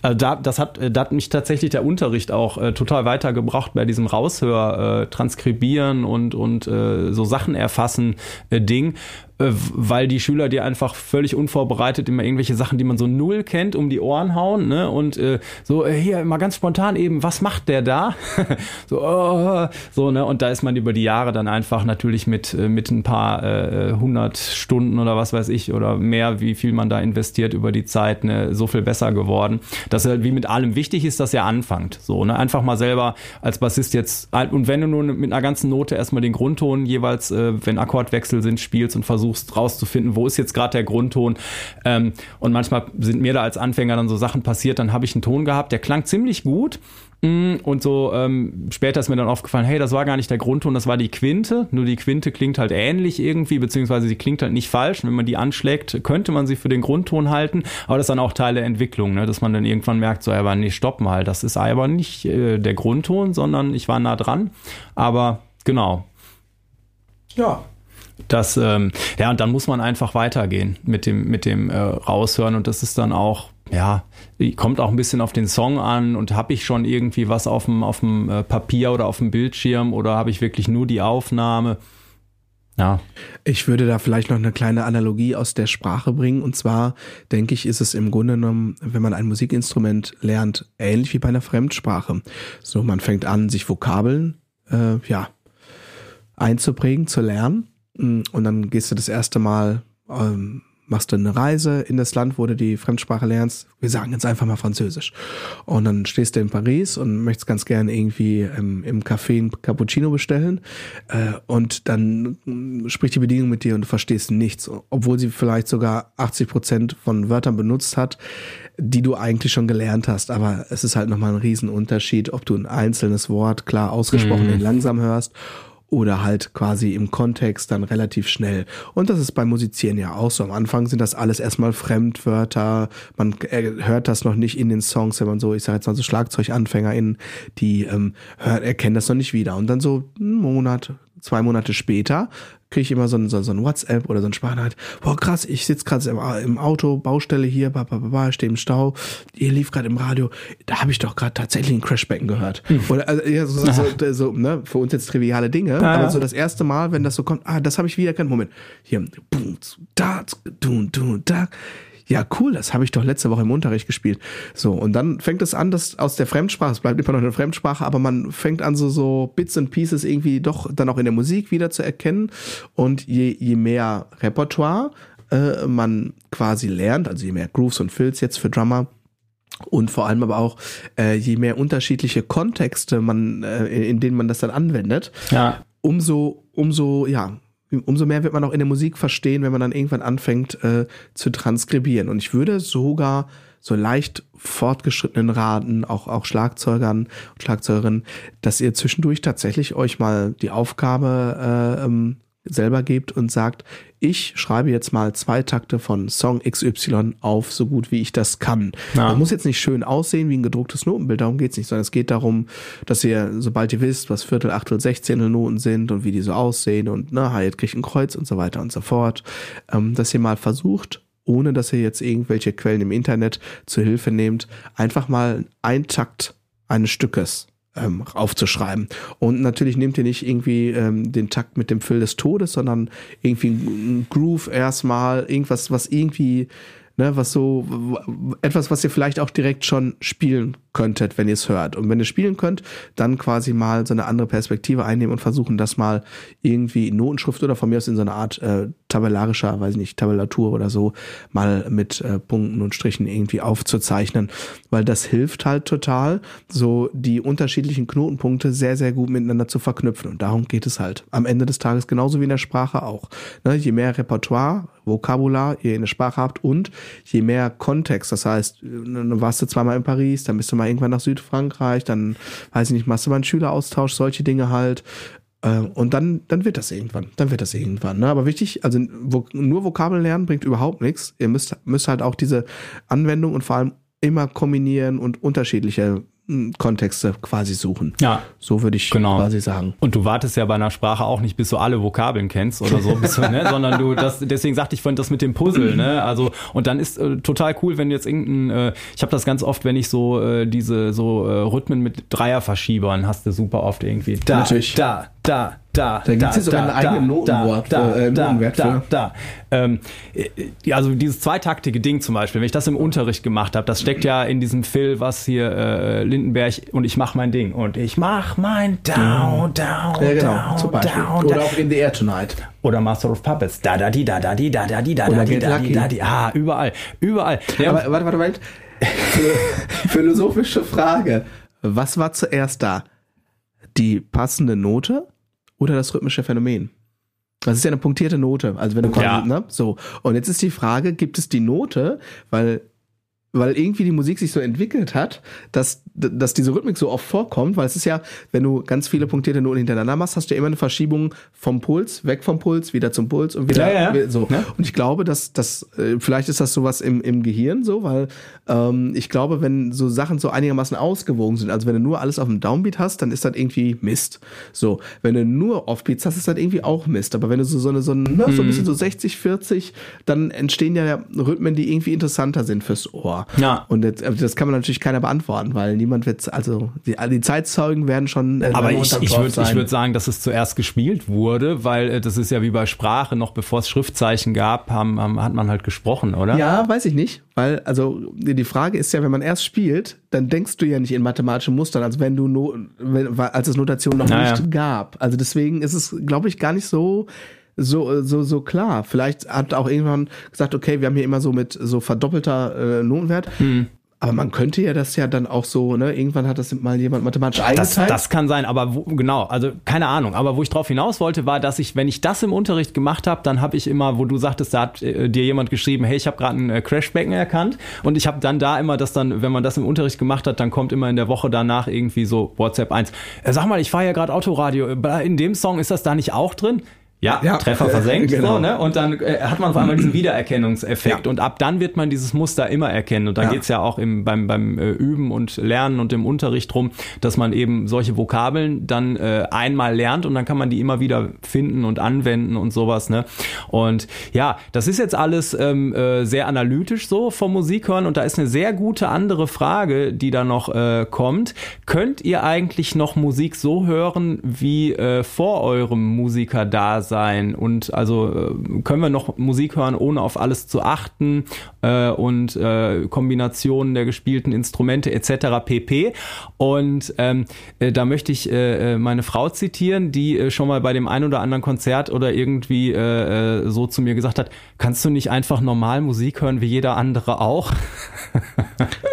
äh, da, das hat, äh, da hat mich tatsächlich der Unterricht auch äh, total weitergebracht bei diesem Raushör, äh, Transkribieren und, und äh, so Sachen erfassen äh, Ding, weil die Schüler dir einfach völlig unvorbereitet immer irgendwelche Sachen, die man so null kennt, um die Ohren hauen, ne? Und so hier mal ganz spontan eben, was macht der da? so, oh, so, ne? Und da ist man über die Jahre dann einfach natürlich mit, mit ein paar hundert Stunden oder was weiß ich oder mehr, wie viel man da investiert über die Zeit, ne? so viel besser geworden. Dass halt wie mit allem wichtig ist, dass er anfängt. So, ne? Einfach mal selber als Bassist jetzt, und wenn du nur mit einer ganzen Note erstmal den Grundton jeweils, äh, wenn Akkordwechsel sind, spielst und versuchst rauszufinden, wo ist jetzt gerade der Grundton. Ähm, und manchmal sind mir da als Anfänger dann so Sachen passiert, dann habe ich einen Ton gehabt, der klang ziemlich gut. Mm, Und so ähm, später ist mir dann aufgefallen, hey, das war gar nicht der Grundton, das war die Quinte. Nur die Quinte klingt halt ähnlich irgendwie, beziehungsweise sie klingt halt nicht falsch. Und wenn man die anschlägt, könnte man sie für den Grundton halten. Aber das ist dann auch Teil der Entwicklung, ne? dass man dann irgendwann merkt, so, aber nee, stopp mal, das ist aber nicht äh, der Grundton, sondern ich war nah dran. Aber genau, Ja. das, ähm, ja, und dann muss man einfach weitergehen mit dem, mit dem äh, Raushören und das ist dann auch, ja, kommt auch ein bisschen auf den Song an und habe ich schon irgendwie was auf dem, auf dem äh, Papier oder auf dem Bildschirm oder habe ich wirklich nur die Aufnahme? Ja, Ich würde da vielleicht noch eine kleine Analogie aus der Sprache bringen. Und zwar denke ich, ist es im Grunde genommen, wenn man ein Musikinstrument lernt, ähnlich wie bei einer Fremdsprache. So, man fängt an, sich Vokabeln, äh, ja, einzuprägen, zu lernen. Und dann gehst du das erste Mal, ähm, machst du eine Reise in das Land, wo du die Fremdsprache lernst. Wir sagen jetzt einfach mal Französisch. Und dann stehst du in Paris und möchtest ganz gerne irgendwie im, im Café ein Cappuccino bestellen. Äh, und dann mm, spricht die Bedienung mit dir und du verstehst nichts, obwohl sie vielleicht sogar 80 Prozent von Wörtern benutzt hat, die du eigentlich schon gelernt hast. Aber es ist halt nochmal ein Riesenunterschied, ob du ein einzelnes Wort klar ausgesprochen in langsam hörst oder halt quasi im Kontext dann relativ schnell. Und das ist beim Musizieren ja auch so. Am Anfang sind das alles erstmal Fremdwörter. Man äh, hört das noch nicht in den Songs, wenn man so, ich sage jetzt mal so SchlagzeuganfängerInnen, die ähm, hör, erkennen das noch nicht wieder. Und dann so einen Monat, zwei Monate später kriege ich immer so ein, so, so ein WhatsApp oder so ein Sprachnachricht. Boah, krass, ich sitze gerade im, im Auto, Baustelle hier, ba, ba, ba, ba, stehe im Stau. Ihr lief gerade im Radio. Da habe ich doch gerade tatsächlich ein Crashbecken gehört. Oder also, ja, so, so, so, so, ne, für uns jetzt triviale Dinge, aber ja. so das erste Mal, wenn das so kommt, ah, das habe ich wieder erkannt. Moment, hier, boom, da, du, du, da. Ja, cool, das habe ich doch letzte Woche im Unterricht gespielt. So, und dann fängt es an, dass aus der Fremdsprache, es bleibt immer noch eine Fremdsprache, aber man fängt an, so, so Bits and Pieces irgendwie doch dann auch in der Musik wieder zu erkennen. Und je, je mehr Repertoire äh, man quasi lernt, also je mehr Grooves und Fills jetzt für Drummer, und vor allem aber auch, äh, je mehr unterschiedliche Kontexte man, äh, in denen man das dann anwendet, Ja. umso, umso, ja, umso mehr wird man auch in der Musik verstehen, wenn man dann irgendwann anfängt äh, zu transkribieren. Und ich würde sogar so leicht fortgeschrittenen raten, auch, auch Schlagzeugern und Schlagzeugerinnen, dass ihr zwischendurch tatsächlich euch mal die Aufgabe äh, ähm, selber gebt und sagt, ich schreibe jetzt mal zwei Takte von Song XY auf, so gut wie ich das kann. Ja. Das muss jetzt nicht schön aussehen wie ein gedrucktes Notenbild, darum geht's nicht, sondern es geht darum, dass ihr, sobald ihr wisst, was Viertel, Achtel, Sechzehntel Noten sind und wie die so aussehen und ne, Hyatt kriegt ein Kreuz und so weiter und so fort, ähm, dass ihr mal versucht, ohne dass ihr jetzt irgendwelche Quellen im Internet zu Hilfe nehmt, einfach mal ein Takt eines Stückes ähm, aufzuschreiben. Und natürlich nehmt ihr nicht irgendwie ähm, den Takt mit dem Füll des Todes, sondern irgendwie ein Groove erstmal, irgendwas, was irgendwie, ne, was so, etwas, was ihr vielleicht auch direkt schon spielen könntet, wenn ihr es hört. Und wenn ihr spielen könnt, dann quasi mal so eine andere Perspektive einnehmen und versuchen, das mal irgendwie in Notenschrift oder von mir aus in so einer Art äh, tabellarischer, weiß ich nicht, Tabellatur oder so, mal mit äh, Punkten und Strichen irgendwie aufzuzeichnen. Weil das hilft halt total, so die unterschiedlichen Knotenpunkte sehr, sehr gut miteinander zu verknüpfen. Und darum geht es halt. Am Ende des Tages genauso wie in der Sprache auch. Ne, je mehr Repertoire, Vokabular ihr in der Sprache habt und je mehr Kontext, das heißt, dann warst du zweimal in Paris, dann bist du mal irgendwann nach Südfrankreich, dann, weiß ich nicht, machst du mal einen Schüleraustausch, solche Dinge halt. Äh, Und dann, dann wird das irgendwann. Dann wird das irgendwann. Ne? Aber wichtig, also nur Vokabeln lernen bringt überhaupt nichts. Ihr müsst, müsst halt auch diese Anwendung und vor allem immer kombinieren und unterschiedliche Kontexte quasi suchen. Ja. So würde ich Genau. quasi sagen. Und du wartest ja bei einer Sprache auch nicht, bis du alle Vokabeln kennst oder so, du, ne? sondern du, das, deswegen sagte ich vorhin das mit dem Puzzle, ne? Also, und dann ist äh, total cool, wenn du jetzt irgendein, äh, ich habe das ganz oft, wenn ich so äh, diese so äh, Rhythmen mit Dreierverschiebern hast du super oft irgendwie. Da, Natürlich. da, da, da. Da gibt's ja sogar einen eigenen Notenwort da, für- äh, da, Notenwert da, da. Ähm, äh, also dieses zweitaktige Ding zum Beispiel, wenn ich das im Unterricht gemacht habe, das steckt ja in diesem Phil, was hier äh, Lindenberg und ich mach mein Ding und ich mach mein Down, Down, Ja, genau. Down, Zum Beispiel. Down, Oder auch in the Air Tonight. Oder Master of Puppets, da da di da da di da da di da da di Get da di Lucky. da di. Ah, überall, überall. Ja, Aber warte, warte, warte. Philo- Philosophische Frage. Was war zuerst da? Die passende Note oder das rhythmische Phänomen? Das ist ja eine punktierte Note. Also wenn du Ja. ne? So. Und jetzt ist die Frage, gibt es die Note, weil weil irgendwie die Musik sich so entwickelt hat, dass, dass diese Rhythmik so oft vorkommt, weil es ist ja, wenn du ganz viele punktierte Noten hintereinander machst, hast du ja immer eine Verschiebung vom Puls, weg vom Puls, wieder zum Puls und wieder Ja, ja. so. Ja. Und ich glaube, dass das, äh, vielleicht ist das sowas im, im Gehirn so, weil ähm, ich glaube, wenn so Sachen so einigermaßen ausgewogen sind, also wenn du nur alles auf dem Downbeat hast, dann ist das irgendwie Mist. So, wenn du nur Offbeats hast, ist das irgendwie auch Mist. Aber wenn du so, so eine, so, ne, Mhm. so ein bisschen so 60, 40, dann entstehen ja Rhythmen, die irgendwie interessanter sind fürs Ohr. Ja. Und jetzt, das kann man natürlich keiner beantworten, weil niemand wird, also die, die Zeitzeugen werden schon. äh, aber ich, ich würde würd sagen, dass es zuerst gespielt wurde, weil äh, das ist ja wie bei Sprache, noch bevor es Schriftzeichen gab, haben, haben, hat man halt gesprochen, oder? Ja, weiß ich nicht, weil also die Frage ist ja, wenn man erst spielt, dann denkst du ja nicht in mathematischen Mustern, als wenn du no, wenn, als es Notation noch Naja. nicht gab. Also deswegen ist es, glaube ich, gar nicht so so so so klar. Vielleicht hat auch irgendwann gesagt, okay, wir haben hier immer so mit so verdoppelter äh, Notenwert. Hm. Aber man könnte ja das ja dann auch so, ne? Irgendwann hat das mal jemand mathematisch Das, eingeteilt. das kann sein, aber wo, genau, also keine Ahnung. Aber wo ich drauf hinaus wollte, war, dass ich, wenn ich das im Unterricht gemacht habe, dann habe ich immer, wo du sagtest, da hat äh, dir jemand geschrieben, hey, ich habe gerade ein äh, Crashbecken erkannt. Und ich habe dann da immer das dann, wenn man das im Unterricht gemacht hat, dann kommt immer in der Woche danach irgendwie so WhatsApp 1. Äh, sag mal, ich fahre ja gerade Autoradio. Äh, In dem Song ist das da nicht auch drin? Ja, Ja. Treffer versenkt, Genau. so, ne? Und dann äh, hat man auf einmal diesen Wiedererkennungseffekt. Und ab dann wird man dieses Muster immer erkennen. Und da Ja. geht's ja auch im, beim, beim äh, Üben und Lernen und im Unterricht drum, dass man eben solche Vokabeln dann äh, einmal lernt und dann kann man die immer wieder finden und anwenden und sowas. Ne? Und ja, das ist jetzt alles ähm, äh, sehr analytisch so vom Musik hören und da ist eine sehr gute andere Frage, die da noch äh, kommt. Könnt ihr eigentlich noch Musik so hören wie äh, vor eurem Musikerdasein? Sein und also äh, können wir noch Musik hören, ohne auf alles zu achten äh, und äh, Kombinationen der gespielten Instrumente etc. pp. Und ähm, äh, da möchte ich äh, äh, meine Frau zitieren, die äh, schon mal bei dem ein oder anderen Konzert oder irgendwie äh, äh, so zu mir gesagt hat, kannst du nicht einfach normal Musik hören wie jeder andere auch?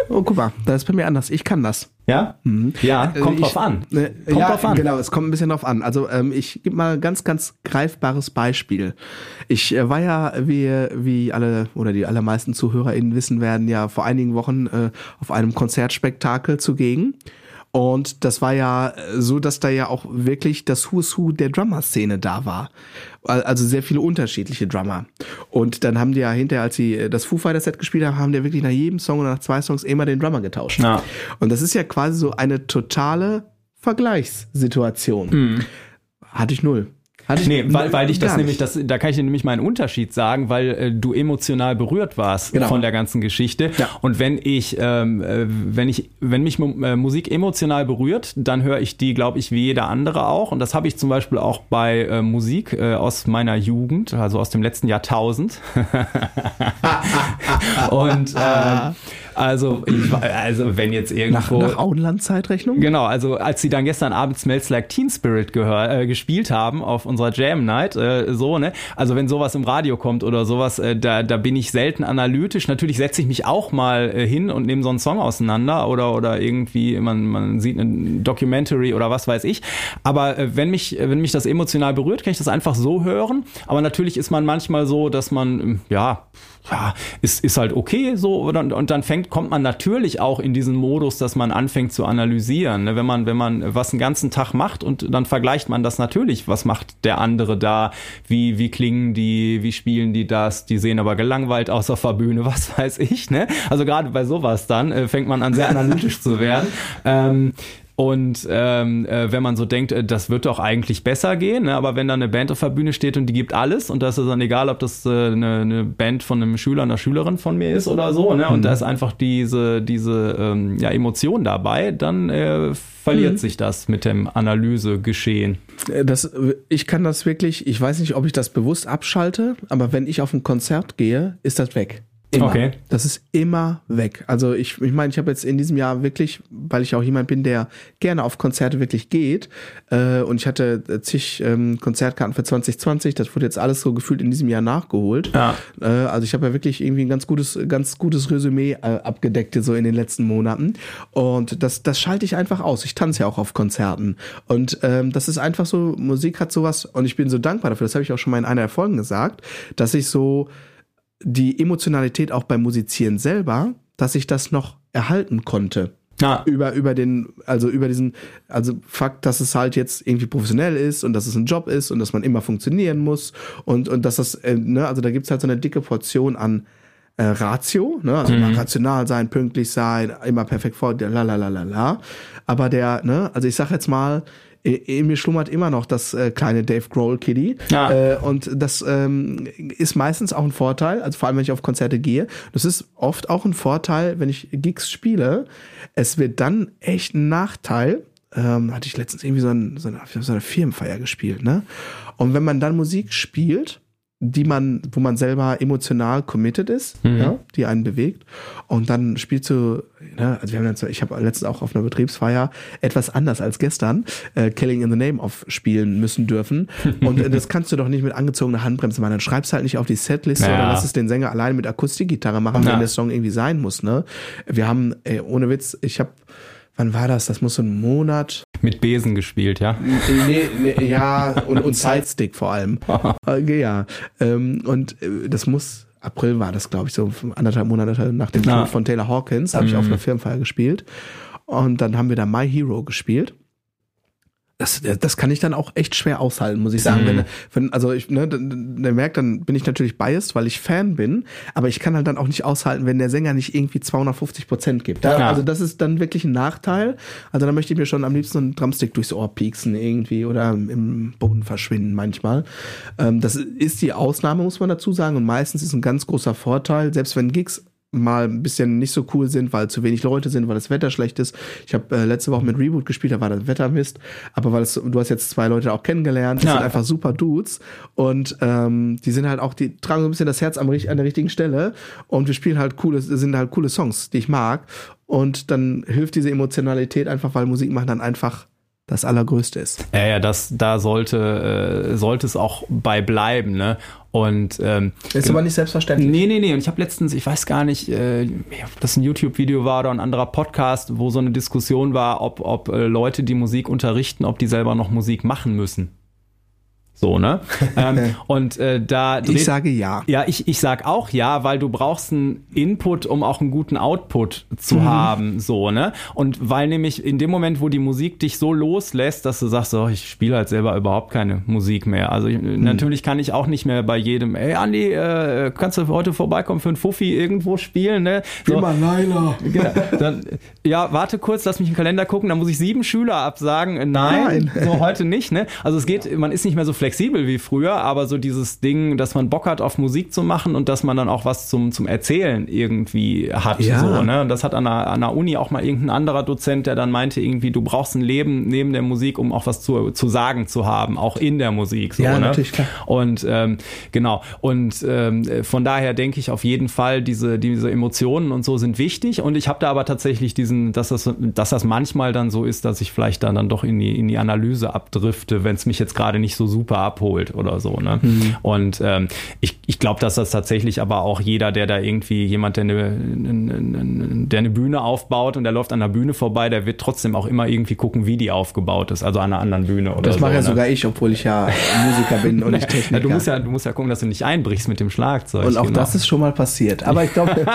oh, guck mal, das ist bei mir anders. Ich kann das. Ja? Mhm. Ja, kommt ich, drauf an. Äh, kommt ja, drauf an. Genau, es kommt ein bisschen drauf an. Also ähm, ich gebe mal ein ganz, ganz greifbares Beispiel. Ich äh, war ja, wie, wie alle oder die allermeisten ZuhörerInnen wissen werden, ja vor einigen Wochen äh, auf einem Konzertspektakel zugegen. Und das war ja so, dass da ja auch wirklich das Who's Who der Drummer-Szene da war. Also sehr viele unterschiedliche Drummer. Und dann haben die ja hinterher, als sie das Foo Fighters Set gespielt haben, haben die wirklich nach jedem Song oder nach zwei Songs immer den Drummer getauscht. Ja. Und das ist ja quasi so eine totale Vergleichssituation. Mhm. Hatte ich null. Hatte nee, weil, weil ich das nämlich, das, da kann ich dir nämlich meinen Unterschied sagen, weil äh, du emotional berührt warst genau. von der ganzen Geschichte. Ja. Und wenn ich, ähm, äh, wenn ich, wenn mich äh, Musik emotional berührt, dann höre ich die, glaube ich, wie jeder andere auch. Und das habe ich zum Beispiel auch bei äh, Musik äh, aus meiner Jugend, also aus dem letzten Jahrtausend. Und äh, also, ich, also wenn jetzt irgendwo. Nach, nach Auenland-Zeitrechnung? Genau, also als sie dann gestern Abend Smells Like Teen Spirit gehör, äh, gespielt haben auf unserer Jam Night, äh, so, ne? Also wenn sowas im Radio kommt oder sowas, äh, da, da bin ich selten analytisch. Natürlich setze ich mich auch mal äh, hin und nehme so einen Song auseinander oder, oder irgendwie, man, man sieht eine Documentary oder was weiß ich. Aber äh, wenn mich, wenn mich das emotional berührt, kann ich das einfach so hören. Aber natürlich ist man manchmal so, dass man, ja, ja, ist, ist halt okay so und, und dann fängt, kommt man natürlich auch in diesen Modus, dass man anfängt zu analysieren. Ne? Wenn man, wenn man was einen ganzen Tag macht und dann vergleicht man das natürlich, was macht der andere da, wie, wie klingen die, wie spielen die das, die sehen aber gelangweilt aus auf der Bühne, was weiß ich, ne? Also gerade bei sowas dann äh, fängt man an sehr analytisch zu werden. Ähm, und ähm, äh, wenn man so denkt, äh, das wird doch eigentlich besser gehen, ne? aber wenn da eine Band auf der Bühne steht und die gibt alles und das ist dann egal, ob das äh, eine, eine Band von einem Schüler, einer Schülerin von mir ist oder so, ne? und mhm. da ist einfach diese, diese ähm, ja, Emotion dabei, dann äh, verliert mhm. sich das mit dem Analysegeschehen. Äh, das, ich kann das wirklich, ich weiß nicht, ob ich das bewusst abschalte, aber wenn ich auf ein Konzert gehe, ist das weg. Immer. Okay. Das ist immer weg. Also ich, ich meine, ich habe jetzt in diesem Jahr wirklich, weil ich auch jemand bin, der gerne auf Konzerte wirklich geht, äh, und ich hatte zig ähm, Konzertkarten für 2020, das wurde jetzt alles so gefühlt in diesem Jahr nachgeholt. Ja. Äh, also ich habe ja wirklich irgendwie ein ganz gutes, ganz gutes Resümee äh, abgedeckt so in den letzten Monaten. Und das, das schalte ich einfach aus. Ich tanze ja auch auf Konzerten. Und ähm, das ist einfach so, Musik hat sowas, und ich bin so dankbar dafür, das habe ich auch schon mal in einer der Folgen gesagt, dass ich so die Emotionalität auch beim Musizieren selber, dass ich das noch erhalten konnte. Ja. Über, über den, also über diesen, also Fakt, dass es halt jetzt irgendwie professionell ist und dass es ein Job ist und dass man immer funktionieren muss und, und dass das, äh, ne, also da gibt's halt so eine dicke Portion an äh, Ratio, ne, also mhm. rational sein, pünktlich sein, immer perfekt vor, la la la la la. Aber der, ne, also ich sag jetzt mal, in mir schlummert immer noch das äh, kleine Dave Grohl Kitty. Ja. Äh, und das ähm, ist meistens auch ein Vorteil, also vor allem wenn ich auf Konzerte gehe. Das ist oft auch ein Vorteil, wenn ich Gigs spiele. Es wird dann echt ein Nachteil. Ähm, hatte ich letztens irgendwie so, ein, so, eine, so eine Firmenfeier gespielt, ne? Und wenn man dann Musik spielt, die man, wo man selber emotional committed ist, mhm. ja, die einen bewegt. Und dann spielst du, ne, also wir haben jetzt, ich habe letztens auch auf einer Betriebsfeier etwas anders als gestern äh, Killing in the Name of spielen müssen dürfen. Und äh, das kannst du doch nicht mit angezogener Handbremse machen. Dann schreibst halt nicht auf die Setliste ja. oder lass es den Sänger alleine mit Akustikgitarre machen, ja. wenn der Song irgendwie sein muss. Ne? Wir haben, ey, ohne Witz, ich habe wann war das? Das muss so ein Monat. Mit Besen gespielt, ja? Nee, nee, ja, und, und Sidestick vor allem. okay, ja. Ähm, und äh, das muss, April war das, glaube ich, so anderthalb Monate nach dem Tod von Taylor Hawkins, habe ich auf mhm. einer Firmenfeier gespielt. Und dann haben wir da My Hero gespielt das, das kann ich dann auch echt schwer aushalten, muss ich sagen. Mhm. Wenn, wenn, also ich, ne, der merkt, dann bin ich natürlich biased, weil ich Fan bin, aber ich kann halt dann auch nicht aushalten, wenn der Sänger nicht irgendwie 250 Prozent gibt. Da, ja. Also das ist dann wirklich ein Nachteil. Also da möchte ich mir schon am liebsten einen Drumstick durchs Ohr pieksen irgendwie oder im Boden verschwinden manchmal. Ähm, das ist die Ausnahme, muss man dazu sagen. Und meistens ist ein ganz großer Vorteil, selbst wenn Gigs mal ein bisschen nicht so cool sind, weil zu wenig Leute sind, weil das Wetter schlecht ist. Ich habe äh, letzte Woche mit Reboot gespielt, da war das Wetter Mist, aber weil es, du hast jetzt zwei Leute auch kennengelernt, das Ja. sind einfach super Dudes und ähm, die sind halt auch, die tragen so ein bisschen das Herz am, an der richtigen Stelle und wir spielen halt coole, sind halt coole Songs, die ich mag und dann hilft diese Emotionalität einfach, weil Musik machen dann einfach das Allergrößte ist. Ja, ja, das, da sollte, äh, sollte es auch bei bleiben, ne? Und ähm, Ist aber nicht selbstverständlich. Nee, nee, nee. Und ich habe letztens, ich weiß gar nicht, äh, ob das ein YouTube-Video war oder ein anderer Podcast, wo so eine Diskussion war, ob, ob äh, Leute, die Musik unterrichten, ob die selber noch Musik machen müssen. So, ne? ähm, und äh, da Ich dreht- sage ja. ja, ich, ich sag auch ja, weil du brauchst einen Input, um auch einen guten Output zu haben, so, ne? Und weil nämlich in dem Moment, wo die Musik dich so loslässt, dass du sagst, so, ich spiele halt selber überhaupt keine Musik mehr. Also ich, natürlich kann ich auch nicht mehr bei jedem, ey Andi, äh, kannst du heute vorbeikommen für einen Fuffi irgendwo spielen, ne? So, Leila. Genau. Dann, ja, warte kurz, lass mich im Kalender gucken, dann muss ich sieben Schüler absagen. Äh, Nein, Nein. so heute nicht. Ne? Also es geht, man ist nicht mehr so flexibel wie früher, aber so dieses Ding, dass man Bock hat, auf Musik zu machen und dass man dann auch was zum, zum Erzählen irgendwie hat. Ja. So, ne? Und das hat an der, an der Uni auch mal irgendein anderer Dozent, der dann meinte, irgendwie, du brauchst ein Leben neben der Musik, um auch was zu, zu sagen zu haben, auch in der Musik. So, Ja, ne? natürlich, klar. Und ähm, genau. Und ähm, von daher denke ich auf jeden Fall, diese, diese Emotionen und so sind wichtig. Und ich habe da aber tatsächlich diesen, dass das, dass das manchmal dann so ist, dass ich vielleicht dann, dann doch in die, in die Analyse abdrifte, wenn es mich jetzt gerade nicht so super abholt oder so. Ne? Mhm. Und ähm, ich, ich glaube, dass das tatsächlich aber auch jeder, der da irgendwie jemand, der eine, der eine Bühne aufbaut und der läuft an der Bühne vorbei, der wird trotzdem auch immer irgendwie gucken, wie die aufgebaut ist, also an einer anderen Bühne oder Das so. mache ja ne? sogar ich, obwohl ich ja Musiker bin und nicht Ja, Techniker. du musst ja, du musst ja gucken, dass du nicht einbrichst mit dem Schlagzeug. und auch genau. das ist schon mal passiert. Aber ich glaube.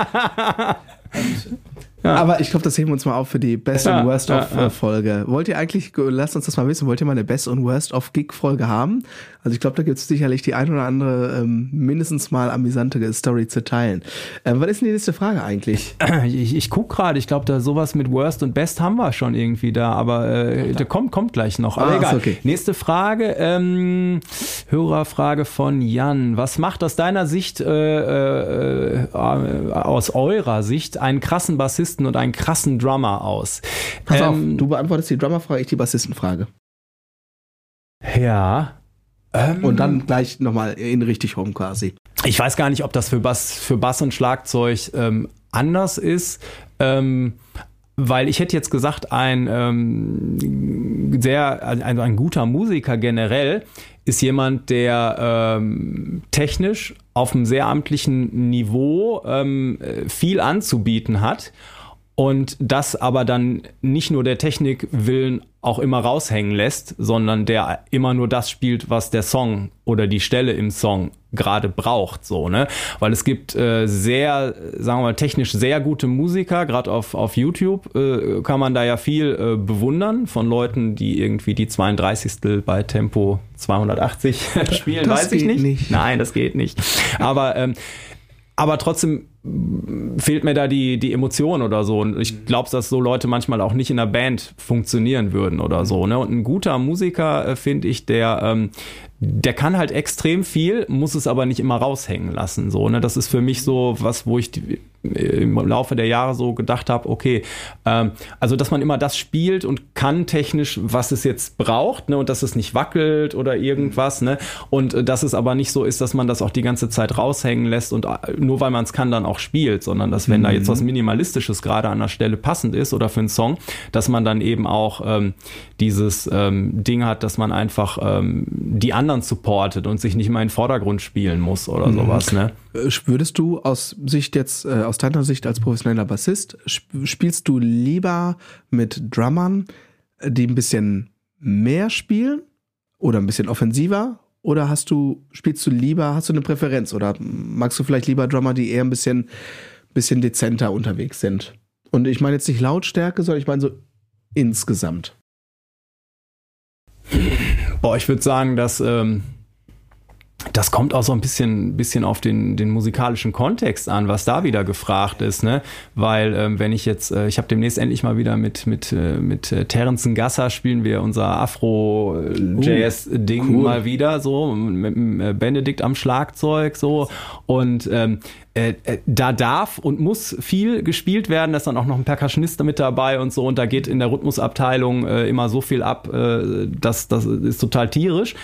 Aber ich glaube, das heben wir uns mal auf für die Best Ja, und Worst ja, of ja. äh, Folge. Wollt ihr eigentlich, lasst uns das mal wissen, wollt ihr mal eine Best und Worst of Gig Folge haben? Also ich glaube, da gibt es sicherlich die ein oder andere ähm, mindestens mal amüsante Story zu teilen. Ähm, was ist denn die nächste Frage eigentlich? Ich, ich guck gerade, ich glaube, da sowas mit Worst und Best haben wir schon irgendwie da, aber äh, da kommt, kommt gleich noch. Aber Ah, egal. okay. Nächste Frage, ähm, Hörerfrage von Jan. Was macht aus deiner Sicht, äh, äh, äh, aus eurer Sicht, einen krassen Bassisten und einen krassen Drummer aus? Pass auf, Ähm, du beantwortest die Drummerfrage, ich die Bassistenfrage. Ja. Ähm, Und dann gleich nochmal in richtig rum quasi. Ich weiß gar nicht, ob das für Bass, für Bass und Schlagzeug ähm, anders ist. Ähm, weil ich hätte jetzt gesagt, ein ähm, sehr, ein, ein guter Musiker generell ist jemand, der ähm, technisch auf einem sehr amtlichen Niveau ähm, äh, viel anzubieten hat und das aber dann nicht nur der Technik willen auch immer raushängen lässt, sondern der immer nur das spielt, was der Song oder die Stelle im Song gerade braucht, so, ne? Weil es gibt äh, sehr, sagen wir mal, technisch sehr gute Musiker, gerade auf, auf YouTube äh, kann man da ja viel äh, bewundern von Leuten, die irgendwie die 32. bei Tempo 280 spielen, Das weiß ich geht nicht. nicht. Nein, das geht nicht. Aber ähm, aber trotzdem fehlt mir da die, die Emotion oder so. Und ich glaube, dass so Leute manchmal auch nicht in der Band funktionieren würden oder so. Ne? Und ein guter Musiker, äh, finde ich, der, ähm, der kann halt extrem viel, muss es aber nicht immer raushängen lassen. So, ne? Das ist für mich so was, wo ich die, im Laufe der Jahre so gedacht habe, okay, ähm, also dass man immer das spielt und kann technisch, was es jetzt braucht, ne, und dass es nicht wackelt oder irgendwas, ne, und äh, dass es aber nicht so ist, dass man das auch die ganze Zeit raushängen lässt und äh, nur weil man es kann, dann auch spielt, sondern dass wenn da jetzt was Minimalistisches gerade an der Stelle passend ist oder für einen Song, dass man dann eben auch ähm, dieses ähm, Ding hat, dass man einfach ähm, die anderen supportet und sich nicht mal in den Vordergrund spielen muss oder sowas, ne? Äh, Würdest du aus Sicht jetzt, äh, aus deiner Sicht als professioneller Bassist, sp spielst du lieber mit Drummern, die ein bisschen mehr spielen oder ein bisschen offensiver? Oder hast du, spielst du lieber, hast du eine Präferenz oder magst du vielleicht lieber Drummer, die eher ein bisschen, bisschen dezenter unterwegs sind? Und ich meine jetzt nicht Lautstärke, sondern ich meine so insgesamt. Boah, ich würde sagen, dass ähm, das kommt auch so ein bisschen, bisschen auf den, den musikalischen Kontext an, was da wieder gefragt ist, ne? Weil ähm, wenn ich jetzt, äh, ich habe demnächst endlich mal wieder mit mit äh, mit äh, Terence Ngassa spielen wir unser Afro Jazz Ding cool. mal wieder so mit, mit äh, Benedikt am Schlagzeug so und ähm, äh, äh, da darf und muss viel gespielt werden, da ist dann auch noch ein Percussionist mit dabei und so und da geht in der Rhythmusabteilung äh, immer so viel ab, äh, das, das ist total tierisch.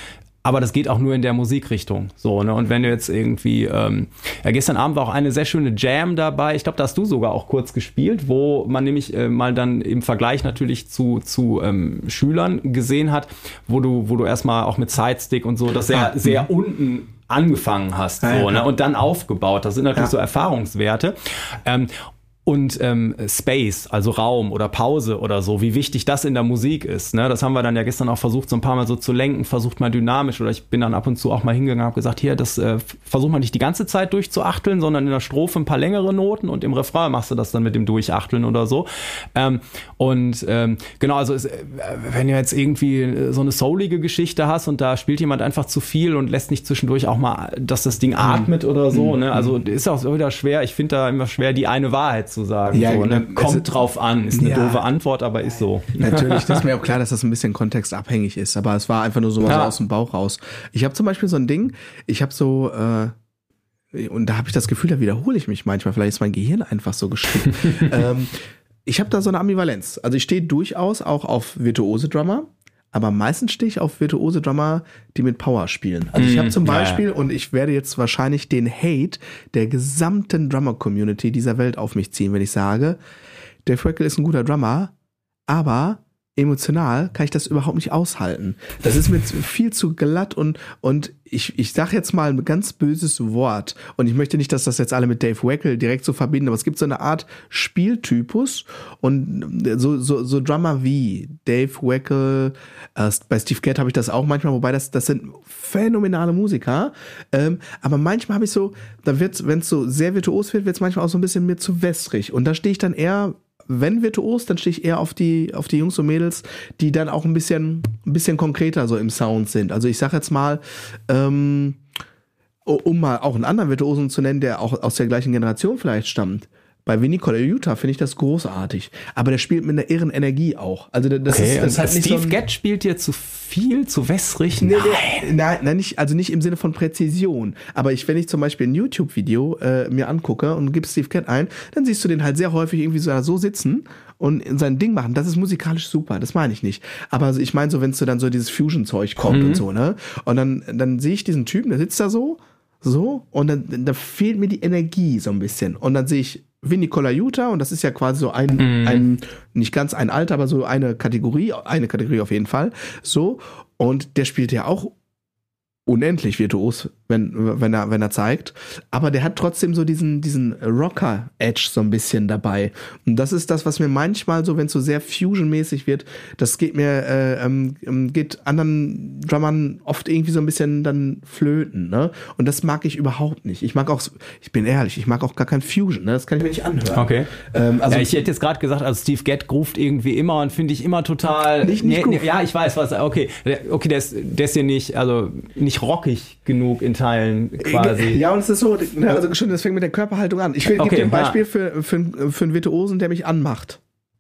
Aber das geht auch nur in der Musikrichtung. So, ne? Und wenn du jetzt irgendwie, ähm, ja, gestern Abend war auch eine sehr schöne Jam dabei. Ich glaube, da hast du sogar auch kurz gespielt, wo man nämlich äh, mal dann im Vergleich natürlich zu, zu ähm, Schülern gesehen hat, wo du, wo du erstmal auch mit Sidestick und so das sehr, sehr unten angefangen hast Ja, so, ja. ne? und dann aufgebaut. Das sind natürlich Ja. so Erfahrungswerte. Ähm, und ähm, Space, also Raum oder Pause oder so, wie wichtig das in der Musik ist. Ne? Das haben wir dann ja gestern auch versucht, so ein paar Mal so zu lenken, versucht mal dynamisch oder ich bin dann ab und zu auch mal hingegangen und habe gesagt, hier, das äh, versuch mal nicht die ganze Zeit durchzuachteln, sondern in der Strophe ein paar längere Noten und im Refrain machst du das dann mit dem Durchachteln oder so. Ähm, und ähm, genau, also es, äh, wenn du jetzt irgendwie äh, so eine soulige Geschichte hast und da spielt jemand einfach zu viel und lässt nicht zwischendurch auch mal, dass das Ding atmet oder so, ne? Also ist auch wieder schwer, ich finde da immer schwer, die eine Wahrheit zu sagen. Ja, so, ne? Kommt Es- drauf an, ist eine Ja. doofe Antwort, aber ist so. Natürlich, das ist mir auch klar, dass das ein bisschen kontextabhängig ist, aber es war einfach nur so Ja. aus dem Bauch raus. Ich habe zum Beispiel so ein Ding, ich habe so, äh, und da habe ich das Gefühl, da wiederhole ich mich manchmal, vielleicht ist mein Gehirn einfach so gestrickt. ähm, ich habe da so eine Ambivalenz. Also ich stehe durchaus auch auf virtuose Drummer, aber meistens stehe ich auf virtuose Drummer, die mit Power spielen. Also ich habe zum ja, ja. Beispiel, und ich werde jetzt wahrscheinlich den Hate der gesamten Drummer-Community dieser Welt auf mich ziehen, wenn ich sage, Dave Weckl ist ein guter Drummer, aber emotional kann ich das überhaupt nicht aushalten. Das ist mir viel zu glatt und, und ich, ich sage jetzt mal ein ganz böses Wort. Und ich möchte nicht, dass das jetzt alle mit Dave Weckl direkt so verbinden, aber es gibt so eine Art Spieltypus und so, so, so Drummer wie Dave Weckl, äh, bei Steve Gadd habe ich das auch manchmal, wobei das, das sind phänomenale Musiker, ähm, aber manchmal habe ich so, da wird wenn es so sehr virtuos wird, wird es manchmal auch so ein bisschen mir zu wässrig. Und da stehe ich dann eher wenn virtuos, dann stehe ich eher auf die, auf die Jungs und Mädels, die dann auch ein bisschen, ein bisschen konkreter so im Sound sind. Also ich sag jetzt mal, ähm, um mal auch einen anderen Virtuosen zu nennen, der auch aus der gleichen Generation vielleicht stammt. Bei Vinny Colaiuta finde ich das großartig. Aber der spielt mit einer irren Energie auch. Also das Okay, ist, das und ist halt nicht Steve so Gadd spielt dir zu viel, zu wässrig? Nee, nee, nein, nein, nicht, also nicht im Sinne von Präzision. Aber ich, wenn ich zum Beispiel ein YouTube-Video äh, mir angucke und gibst Steve Cat ein, dann siehst du den halt sehr häufig irgendwie so, so sitzen und sein Ding machen. Das ist musikalisch super, das meine ich nicht. Aber also ich meine so, wenn so dann so dieses Fusion-Zeug kommt und so, ne? Und dann, dann sehe ich diesen Typen, der sitzt da so, so, und dann, da fehlt mir die Energie so ein bisschen. Und dann sehe ich Vinny Colaiuta, und das ist ja quasi so ein, ein, nicht ganz ein Alter, aber so eine Kategorie, eine Kategorie auf jeden Fall. So, und der spielt ja auch unendlich virtuos, wenn, wenn er, wenn er zeigt. Aber der hat trotzdem so diesen, diesen Rocker-Edge so ein bisschen dabei. Und das ist das, was mir manchmal so, wenn es so sehr Fusion-mäßig wird, das geht mir, äh, ähm, ähm, geht anderen Drummern oft irgendwie so ein bisschen dann flöten, ne? Und das mag ich überhaupt nicht. Ich mag auch, ich bin ehrlich, ich mag auch gar kein Fusion, ne? Das kann ich mir nicht anhören. Okay. Ähm, also ja, ich hätte jetzt gerade gesagt, also Steve Gadd groovt irgendwie immer und finde ich immer total. Nicht- nicht groove. ja, ich weiß was. Okay, okay, der ist, der ist ja nicht, also nicht rockig genug in Teilen quasi. Ja, und es ist so, also schon, das fängt mit der Körperhaltung an. Ich will Okay, gebe dir ein ja. Beispiel für, für, einen- für einen Virtuosen, der mich anmacht.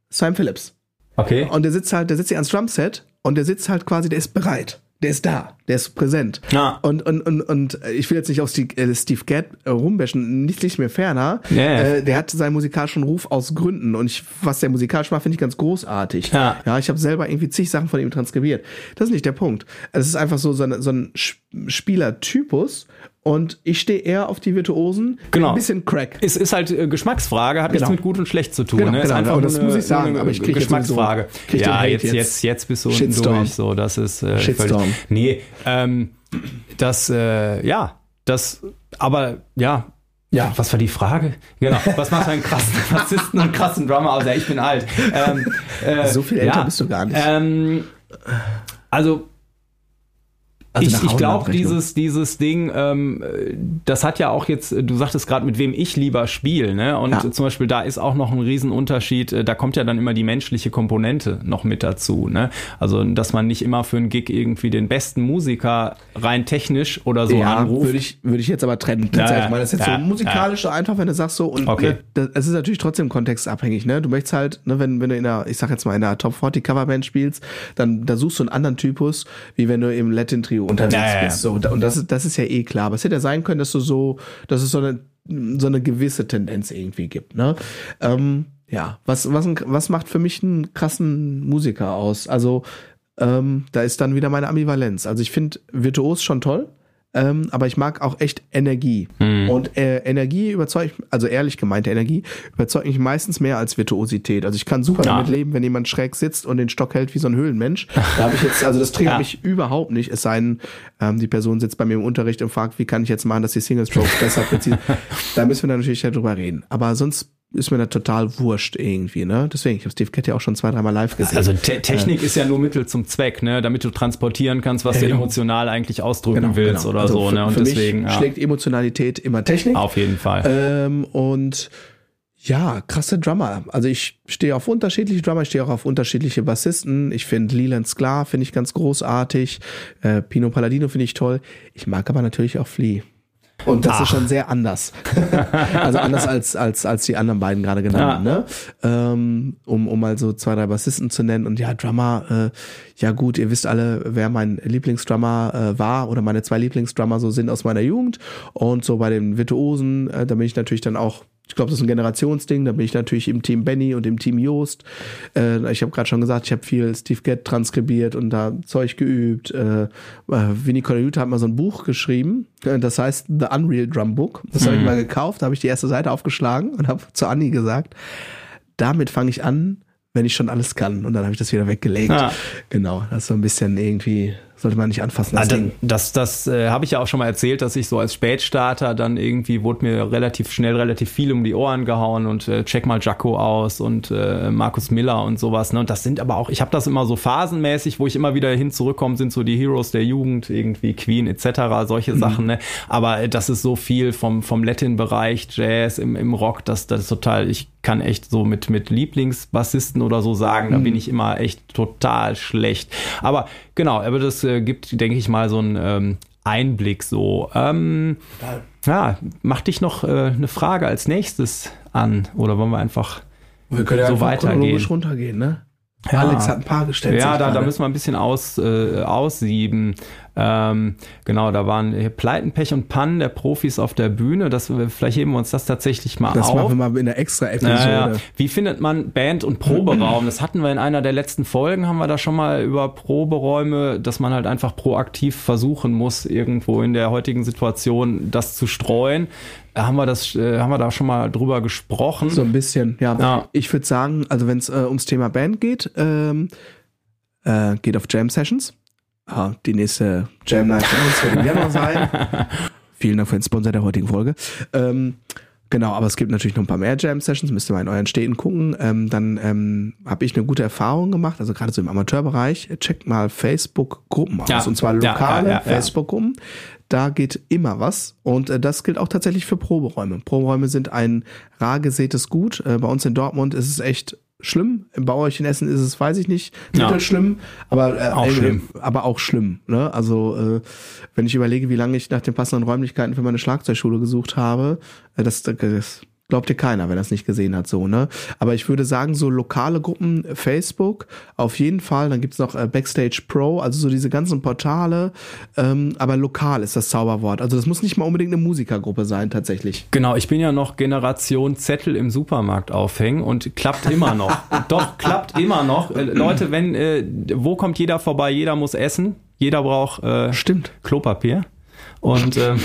Sam Phillips. Okay. Und der sitzt halt, der sitzt hier ans Drumset und der sitzt halt quasi, der ist bereit. Der ist da, der ist präsent. Ja. Und, und, und, und ich will jetzt nicht auf Steve, äh, Steve Gadd äh, rumbashen, nicht, nicht mehr ferner. Ja. Äh, der hat seinen musikalischen Ruf aus Gründen und ich, was der musikalisch macht, finde ich ganz großartig. Ja. ja ich habe selber irgendwie zig Sachen von ihm transkribiert. Das ist nicht der Punkt. Es ist einfach so, so, ein- so ein Spielertypus und ich stehe eher auf die Virtuosen. Genau. Ein bisschen Crack. Es ist halt äh, Geschmacksfrage, hat nichts Genau. mit gut und schlecht zu tun. Genau, ne? Ist genau, einfach aber das nur muss ich sagen, aber ich krieg jetzt Geschmacksfrage. sowieso- krieg ja, jetzt, jetzt. jetzt, jetzt bist du Shitstorm. durch. So, das ist äh, Shitstorm. völlig- Nee, ähm, das, äh, ja, das, aber ja. Ja. was war die Frage? Genau. Was macht einen krassen Bassisten und krassen Drummer aus? Ja, ich bin alt. Ähm, äh, So viel älter bist du gar nicht. Ähm, also, ich, nach ich glaube, dieses, dieses Ding, ähm, das hat ja auch jetzt, du sagtest gerade, mit wem ich lieber spiele, ne? Und Ja. zum Beispiel da ist auch noch ein Riesenunterschied, äh, da kommt ja dann immer die menschliche Komponente noch mit dazu, ne? Also, dass man nicht immer für einen Gig irgendwie den besten Musiker rein technisch oder so ja, anruft. würde ich, würde ich jetzt aber trennen. Ja. Ich meine, das ist jetzt so musikalisch so einfach, wenn du sagst so, und Okay. ne, das, es ist natürlich trotzdem kontextabhängig, ne? Du möchtest halt, ne, wenn, wenn du in einer, ich sag jetzt mal, in einer Top 40 Coverband spielst, dann da suchst du einen anderen Typus, wie wenn du im Latin Trio unterwegs Ja, ja, ja. bist. So, und das ist, das ist ja eh klar. Aber es hätte ja sein können, dass du so, dass es so eine, so eine gewisse Tendenz irgendwie gibt, ne? Ähm, ja, was, was, was macht für mich einen krassen Musiker aus? Also, ähm, da ist dann wieder meine Ambivalenz. Also ich finde Virtuos schon toll, ähm, aber ich mag auch echt Energie. Und äh, Energie überzeugt, also ehrlich gemeinte Energie, überzeugt mich meistens mehr als Virtuosität. Also ich kann super Ja. damit leben, wenn jemand schräg sitzt und den Stock hält wie so ein Höhlenmensch. Da habe ich jetzt, also das triggert Ja. mich überhaupt nicht. Es sei denn, ähm, die Person sitzt bei mir im Unterricht und fragt, wie kann ich jetzt machen, dass die Single Strokes besser präzise. da müssen wir dann natürlich darüber reden. Aber sonst ist mir da total wurscht irgendwie, ne? Deswegen, ich habe Steve Cat ja auch schon zwei, dreimal live gesehen. Also Te Technik ist ja nur Mittel zum Zweck, ne, damit du transportieren kannst, was Ja, du genau. emotional eigentlich ausdrücken willst oder Also so, ne? Und deswegen ja, schlägt Emotionalität immer Technik. auf jeden Fall. Ähm, und ja, krasse Drummer. Also ich stehe auf unterschiedliche Drummer, ich stehe auch auf unterschiedliche Bassisten. Ich finde Leland Sklar finde ich ganz großartig. Äh, Pino Palladino finde ich toll. Ich mag aber natürlich auch Flea. Und das Ach. ist schon sehr anders. also anders als, als, als die anderen beiden gerade genannten, ne? Ähm, um, um mal so zwei, drei Bassisten zu nennen. Und ja, Drummer, äh, ja gut, ihr wisst alle, wer mein Lieblingsdrummer äh, war oder meine zwei Lieblingsdrummer so sind aus meiner Jugend. Und so bei den Virtuosen, äh, da bin ich natürlich dann auch ich glaube, das ist ein Generationsding. Da bin ich natürlich im Team Benny und im Team Joost. Äh, ich habe gerade schon gesagt, ich habe viel Steve Gadd transkribiert und da Zeug geübt. Äh, äh, Vinny Colaiuta hat mal so ein Buch geschrieben. Äh, das heißt The Unreal Drum Book. Das habe ich mal gekauft. Da habe ich die erste Seite aufgeschlagen und habe zu Anni gesagt, damit fange ich an, wenn ich schon alles kann. Und dann habe ich das wieder weggelegt. Ah. Genau, das ist so ein bisschen irgendwie, sollte man nicht anfassen. Das Ah, das das äh, habe ich ja auch schon mal erzählt, dass ich so als Spätstarter dann irgendwie wurde mir relativ schnell relativ viel um die Ohren gehauen und äh, check mal Jacko aus und äh, Markus Miller und sowas. Ne? Und das sind aber auch, ich habe das immer so phasenmäßig, wo ich immer wieder hin zurückkomme, sind so die Heroes der Jugend, irgendwie Queen etc., solche Sachen. Ne? Aber äh, das ist so viel vom, vom Latin-Bereich, Jazz, im, im Rock, das, das ist total, ich kann echt so mit, mit Lieblingsbassisten oder so sagen, da bin ich immer echt total schlecht. Aber genau, aber das äh, gibt, denke ich mal, so einen ähm, Einblick so. Ähm, ja, mach dich noch äh, eine Frage als nächstes an oder wollen wir einfach Wir können ja so einfach weitergehen. runtergehen, ne? Ja. Alex hat ein paar gestellt. Ja, da, da gerade. müssen wir ein bisschen aus, äh, aussieben. Ähm, genau, da waren Pleiten, Pech und Pannen der Profis auf der Bühne. Das, vielleicht heben wir uns das tatsächlich mal Das auf. machen wir mal in der extra Episode. Ja, ja. Wie findet man Band- und Proberaum? Das hatten wir in einer der letzten Folgen, haben wir da schon mal über Proberäume, dass man halt einfach proaktiv versuchen muss, irgendwo in der heutigen Situation das zu streuen. Äh, Haben wir das, äh, haben wir da schon mal drüber gesprochen? So ein bisschen, ja. Ja. Ich würde sagen, also wenn es äh, ums Thema Band geht, ähm, äh, geht auf Jam Sessions. Ah, die nächste Jam Night von uns wird im Januar sein. Vielen Dank für den Sponsor der heutigen Folge. Ähm, genau, aber es gibt natürlich noch ein paar mehr Jam Sessions, müsst ihr mal in euren Städten gucken. Ähm, dann ähm, habe ich eine gute Erfahrung gemacht, also gerade so im Amateurbereich. Checkt mal Facebook-Gruppen aus, Ja. und zwar lokale ja, ja. Facebook-Gruppen. Da geht immer was und äh, das gilt auch tatsächlich für Proberäume. Proberäume sind ein rar gesätes Gut. Äh, bei uns in Dortmund ist es echt schlimm. Euch in Essen ist es, weiß ich nicht, Ja. mittelschlimm, aber äh, Auch äh, schlimm. aber auch schlimm. Ne? Also äh, wenn ich überlege, wie lange ich nach den passenden Räumlichkeiten für meine Schlagzeugschule gesucht habe, äh, das, das glaubt dir keiner, wenn er es nicht gesehen hat, so, ne? Aber ich würde sagen, so lokale Gruppen, Facebook, auf jeden Fall, dann gibt's noch äh, Backstage Pro, also so diese ganzen Portale, ähm, aber lokal ist das Zauberwort. Also das muss nicht mal unbedingt eine Musikergruppe sein, tatsächlich. Genau, ich bin ja noch Generation Zettel im Supermarkt aufhängen und klappt immer noch. Doch, klappt immer noch. Äh, Leute, wenn, äh, wo kommt jeder vorbei? Jeder muss essen. Jeder braucht äh, Stimmt. Klopapier. Und ähm,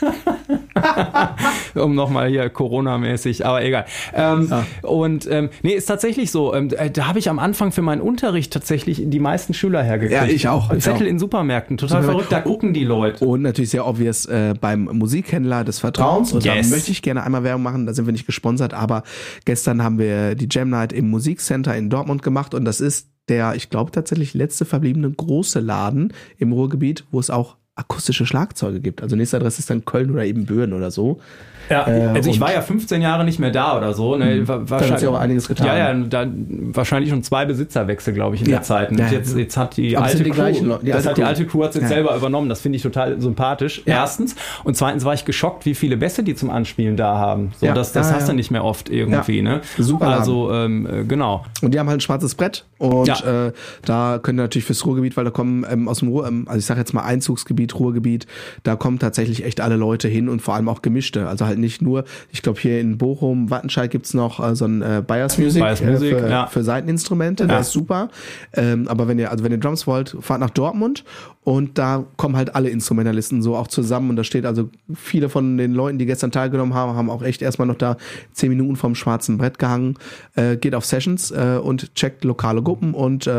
um nochmal hier Corona-mäßig, aber egal. Ähm, Und ähm, nee, ist tatsächlich so. Ähm, äh, da habe ich am Anfang für meinen Unterricht tatsächlich die meisten Schüler hergekriegt. Ja, ich auch, ich Zettel auch. in Supermärkten, total Supermärkte. verrückt. Da gucken die Leute. Und natürlich sehr obvious äh, beim Musikhändler des Vertrauens. Und Yes. da möchte ich gerne einmal Werbung machen, da sind wir nicht gesponsert, aber gestern haben wir die Jam Night im Musikcenter in Dortmund gemacht und das ist der, ich glaube tatsächlich letzte verbliebene große Laden im Ruhrgebiet, wo es auch akustische Schlagzeuge gibt. Also nächste Adresse ist dann Köln oder eben Böen oder so. Ja, äh, also ich war ja 15 Jahre nicht mehr da oder so. Ne? Mhm. Wahrscheinlich, da hat sich auch einiges getan. Ja, ja, da, wahrscheinlich schon zwei Besitzerwechsel, glaube ich, in ja. der Zeit. Und ja, jetzt, jetzt hat die alte die Crew, gleichen, die das alte hat die alte Crew hat jetzt ja. selber übernommen. Das finde ich total sympathisch. Erstens. Und zweitens war ich geschockt, wie viele Bässe die zum Anspielen da haben. So, das das hast du nicht mehr oft irgendwie. Ne? Super. Also, ähm, äh, genau. Und die haben halt ein schwarzes Brett. Und äh, da können natürlich fürs Ruhrgebiet, weil da kommen ähm, aus dem Ruhr, ähm, also ich sage jetzt mal Einzugsgebiet, Ruhrgebiet, da kommen tatsächlich echt alle Leute hin und vor allem auch gemischte. Also halt nicht nur, ich glaube hier in Bochum, Wattenscheid gibt's noch äh, so ein äh, Bias Music, Bias Music äh, für, ja. für Seiteninstrumente, ja. der ist super. Ähm, aber wenn ihr, also wenn ihr Drums wollt, fahrt nach Dortmund und da kommen halt alle Instrumentalisten so auch zusammen und da steht also viele von den Leuten, die gestern teilgenommen haben, haben auch echt erstmal noch da zehn Minuten vom schwarzen Brett gehangen, äh, geht auf Sessions äh, und checkt lokale Gruppen und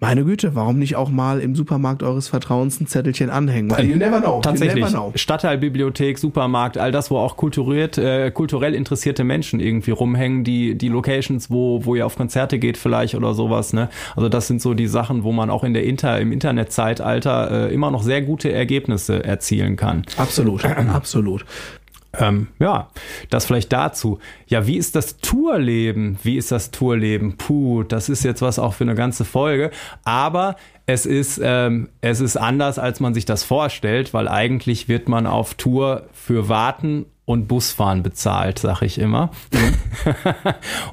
meine Güte, warum nicht auch mal im Supermarkt eures Vertrauens ein Zettelchen anhängen? Weil you never know. Tatsächlich. Never know. Stadtteilbibliothek, Supermarkt, all das, wo auch kulturiert, äh, kulturell interessierte Menschen irgendwie rumhängen, die, die Locations, wo, wo ihr auf Konzerte geht vielleicht oder sowas, ne? Also das sind so die Sachen, wo man auch in der Inter, im Internetzeitalter äh, immer noch sehr gute Ergebnisse erzielen kann. Absolut, absolut. Ähm, ja, das vielleicht dazu. Ja, wie ist das Tourleben? Wie ist das Tourleben? Puh, das ist jetzt was auch für eine ganze Folge. Aber es ist, ähm, es ist anders, als man sich das vorstellt, weil eigentlich wird man auf Tour für Warten und Busfahren bezahlt, sag ich immer. Mhm.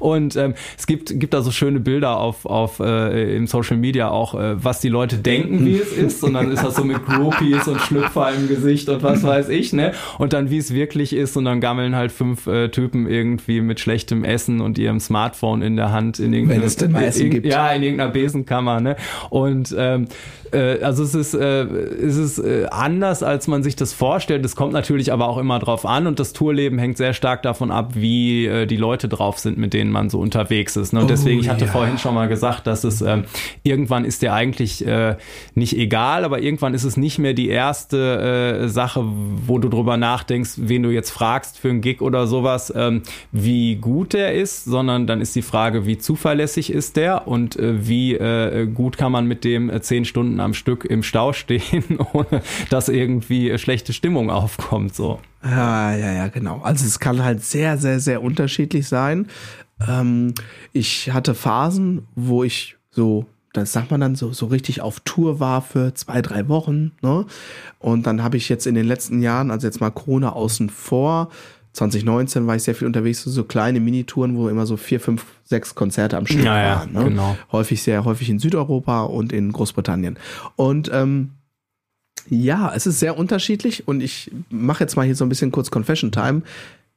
und ähm, es gibt, gibt da so schöne Bilder auf, auf äh, im Social Media auch, äh, was die Leute denken, wie es ist. Und dann ist das so mit Groupies und Schlüpfer im Gesicht und was weiß ich, ne? Und dann wie es wirklich ist und dann gammeln halt fünf äh, Typen irgendwie mit schlechtem Essen und ihrem Smartphone in der Hand in irgendeiner, Wenn es denn mal Essen gibt. Ja, in irgendeiner Besenkammer, ne? Und ähm, äh, also es ist, äh, es ist äh, anders, als man sich das vorstellt. Es kommt natürlich aber auch immer drauf an und das Tourleben hängt sehr stark davon ab, wie äh, die Leute drauf sind, mit denen man so unterwegs ist. Ne? Und deswegen, oh, ich hatte ja. vorhin schon mal gesagt, dass es ähm, irgendwann ist dir eigentlich äh, nicht egal, aber irgendwann ist es nicht mehr die erste äh, Sache, wo du drüber nachdenkst, wen du jetzt fragst für einen Gig oder sowas, ähm, wie gut der ist, sondern dann ist die Frage, wie zuverlässig ist der und äh, wie äh, gut kann man mit dem äh, zehn Stunden am Stück im Stau stehen, ohne dass irgendwie schlechte Stimmung aufkommt. So. Ja, ja, ja, genau. Also es kann halt sehr, sehr, sehr unterschiedlich sein. Ähm, ich hatte Phasen, wo ich so das sagt man dann so, so richtig auf Tour war für zwei, drei Wochen. Ne? Und dann habe ich jetzt in den letzten Jahren, also jetzt mal Corona außen vor, 2019 war ich sehr viel unterwegs, so kleine Minitouren, wo immer so vier, fünf, sechs Konzerte am Stück ja, waren. Ne? Genau. Häufig sehr häufig in Südeuropa und in Großbritannien. Und ähm, ja, es ist sehr unterschiedlich und ich mache jetzt mal hier so ein bisschen kurz Confession Time.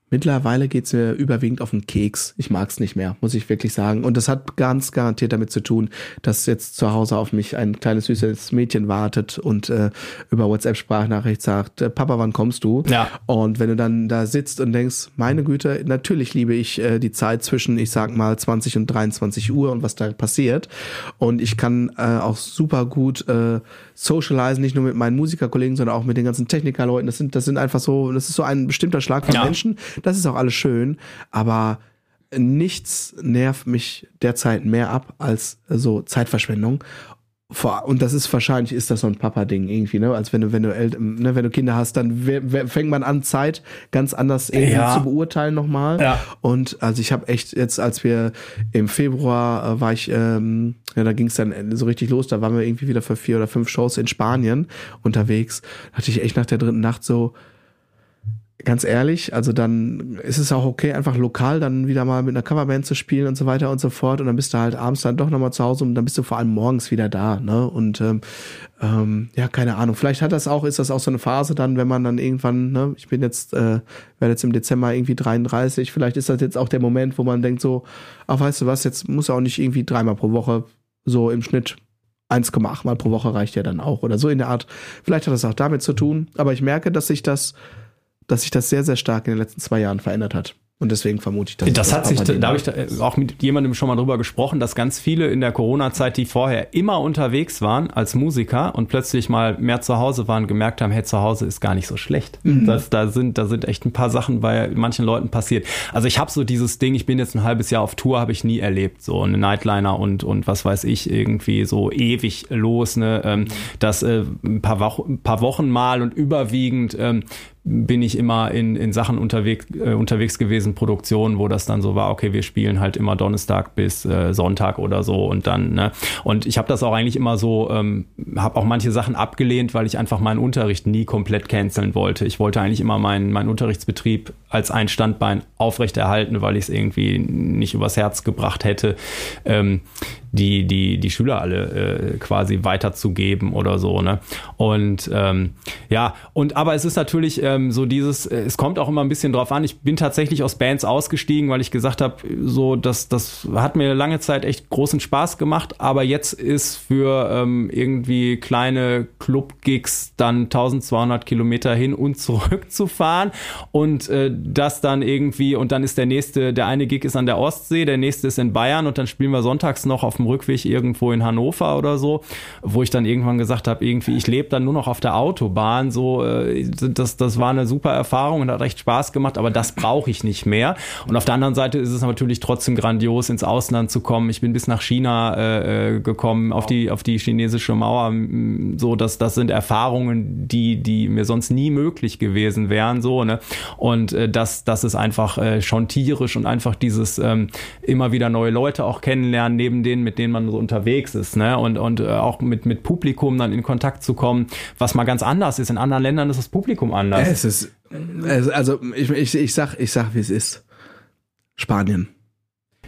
Mittlerweile geht's mir überwiegend auf den Keks. Ich mag's nicht mehr, muss ich wirklich sagen. Und das hat ganz garantiert damit zu tun, dass jetzt zu Hause auf mich ein kleines süßes Mädchen wartet und äh, über WhatsApp-Sprachnachricht sagt, äh, Papa, wann kommst du? Ja. Und wenn du dann da sitzt und denkst, meine Güte, natürlich liebe ich äh, die Zeit zwischen, ich sag mal, 20 und 23 Uhr und was da passiert. Und ich kann äh, auch super gut äh, socialisen, nicht nur mit meinen Musikerkollegen, sondern auch mit den ganzen Technikerleuten. Das sind, das sind einfach so, das ist so ein bestimmter Schlag von ja. Menschen. Das ist auch alles schön, aber nichts nervt mich derzeit mehr ab als so Zeitverschwendung und das ist wahrscheinlich ist das so ein Papa-Ding irgendwie, ne? Als wenn du, wenn du, ne, wenn du Kinder hast, dann fängt man an, Zeit ganz anders irgendwie ja. zu beurteilen nochmal. Ja. Und also ich habe echt jetzt, als wir im Februar äh, war ich, ähm, ja, da ging es dann so richtig los, da waren wir irgendwie wieder für vier oder fünf Shows in Spanien unterwegs. Da hatte ich echt nach der dritten Nacht so, ganz ehrlich, also dann ist es auch okay, einfach lokal dann wieder mal mit einer Coverband zu spielen und so weiter und so fort. Und dann bist du halt abends dann doch nochmal zu Hause und dann bist du vor allem morgens wieder da. Ne? Und ähm, ähm, ja, keine Ahnung. Vielleicht hat das auch, ist das auch so eine Phase dann, wenn man dann irgendwann, ne, ich bin jetzt, äh, werde jetzt im Dezember irgendwie 33, vielleicht ist das jetzt auch der Moment, wo man denkt so, ach weißt du was, jetzt muss auch nicht irgendwie dreimal pro Woche so im Schnitt 1,8 Mal pro Woche reicht ja dann auch oder so in der Art. Vielleicht hat das auch damit zu tun, aber ich merke, dass sich das dass sich das sehr, sehr stark in den letzten zwei Jahren verändert hat. Und deswegen vermute ich, dass das, das hat sich, da habe ich da auch mit jemandem schon mal drüber gesprochen, dass ganz viele in der Corona-Zeit, die vorher immer unterwegs waren als Musiker und plötzlich mal mehr zu Hause waren, gemerkt haben, hey, zu Hause ist gar nicht so schlecht. Mhm. Das, da sind, da sind echt ein paar Sachen bei manchen Leuten passiert. Also ich habe so dieses Ding, ich bin jetzt ein halbes Jahr auf Tour, habe ich nie erlebt. So eine Nightliner und, und was weiß ich, irgendwie so ewig los, ne? Ähm, das äh, ein paar, Wochen, paar Wochen mal und überwiegend ähm, bin ich immer in, in Sachen unterwegs, äh, unterwegs gewesen, Produktionen, wo das dann so war, okay, wir spielen halt immer Donnerstag bis äh, Sonntag oder so und dann, ne? Und ich habe das auch eigentlich immer so, ähm, habe auch manche Sachen abgelehnt, weil ich einfach meinen Unterricht nie komplett canceln wollte. Ich wollte eigentlich immer meinen, meinen Unterrichtsbetrieb als ein Standbein aufrechterhalten, weil ich es irgendwie nicht übers Herz gebracht hätte, ähm, die, die, die Schüler alle äh, quasi weiterzugeben oder so, ne? Und ähm, ja, und aber es ist natürlich ähm, so dieses, äh, es kommt auch immer ein bisschen drauf an. Ich bin tatsächlich aus Bands ausgestiegen, weil ich gesagt habe, so, das, das hat mir lange Zeit echt großen Spaß gemacht, aber jetzt ist für ähm, irgendwie kleine Club-Gigs dann 1200 Kilometer hin und zurück zu fahren und äh, das dann irgendwie, und dann ist der nächste, der eine Gig ist an der Ostsee, der nächste ist in Bayern und dann spielen wir sonntags noch auf dem Rückweg irgendwo in Hannover oder so, wo ich dann irgendwann gesagt habe, irgendwie, ich lebe dann nur noch auf der Autobahn, so, äh, das, das war eine super Erfahrung und hat recht Spaß gemacht, aber das brauche ich nicht mehr. Und auf der anderen Seite ist es natürlich trotzdem grandios, ins Ausland zu kommen. Ich bin bis nach China äh, äh gekommen, auf die, auf die chinesische Mauer, so, dass das sind Erfahrungen, die, die mir sonst nie möglich gewesen wären, so, ne? Und äh, das, das ist einfach äh, schon tierisch und einfach dieses ähm, immer wieder neue Leute auch kennenlernen, neben denen, mit denen man so unterwegs ist, ne? Und, und äh, auch mit, mit Publikum dann in Kontakt zu kommen, was mal ganz anders ist. In anderen Ländern ist das Publikum anders. Es ist, also ich, ich, ich sag, ich sag, wie es ist. Spanien.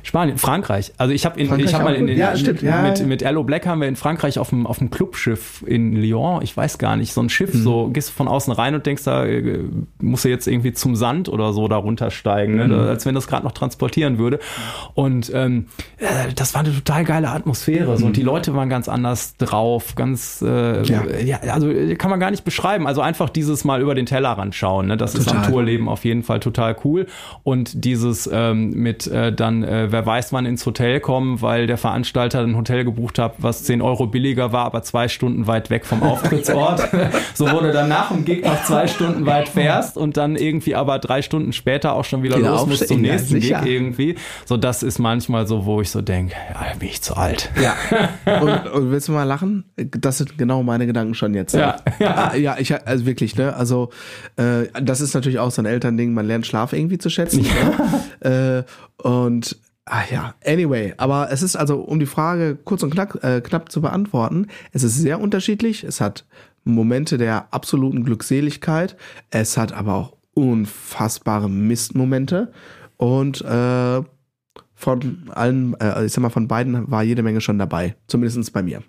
Spanien, Frankreich. Also ich habe ich habe mal in, in, ja, stimmt, ja. mit mit Erlo Black haben wir in Frankreich auf dem auf dem Clubschiff in Lyon, ich weiß gar nicht, so ein Schiff, mhm. so gehst von außen rein und denkst, da äh, musst du jetzt irgendwie zum Sand oder so da runtersteigen, ne? mhm. ne? als wenn das gerade noch transportieren würde. Und ähm, äh, das war eine total geile Atmosphäre. So, und die mhm. Leute waren ganz anders drauf, ganz äh, ja. ja. also kann man gar nicht beschreiben. Also einfach dieses Mal über den Tellerrand schauen. Ne? Das total. ist am Tourleben auf jeden Fall total cool. Und dieses ähm, mit äh, dann äh, wer weiß wann ins Hotel kommen, weil der Veranstalter ein Hotel gebucht hat, was 10 Euro billiger war, aber zwei Stunden weit weg vom Auftrittsort. so wurde dann nach dem Gig noch zwei Stunden weit fährst und dann irgendwie aber drei Stunden später auch schon wieder genau, los musst zum nächsten ja, Gig irgendwie. So, das ist manchmal so, wo ich so denke, ja, bin ich zu alt. Ja. Und, und, willst du mal lachen? Das sind genau meine Gedanken schon jetzt. Ja, ja. Ja ich, also wirklich, ne? Also, äh, das ist natürlich auch so ein Elternding, man lernt Schlaf irgendwie zu schätzen. Ne? äh, und Ah ja, anyway, aber es ist also, um die Frage kurz und knapp, äh, knapp zu beantworten, es ist sehr unterschiedlich. Es hat Momente der absoluten Glückseligkeit, es hat aber auch unfassbare Mistmomente und äh, von allen, äh, ich sag mal, von beiden war jede Menge schon dabei, zumindest bei mir.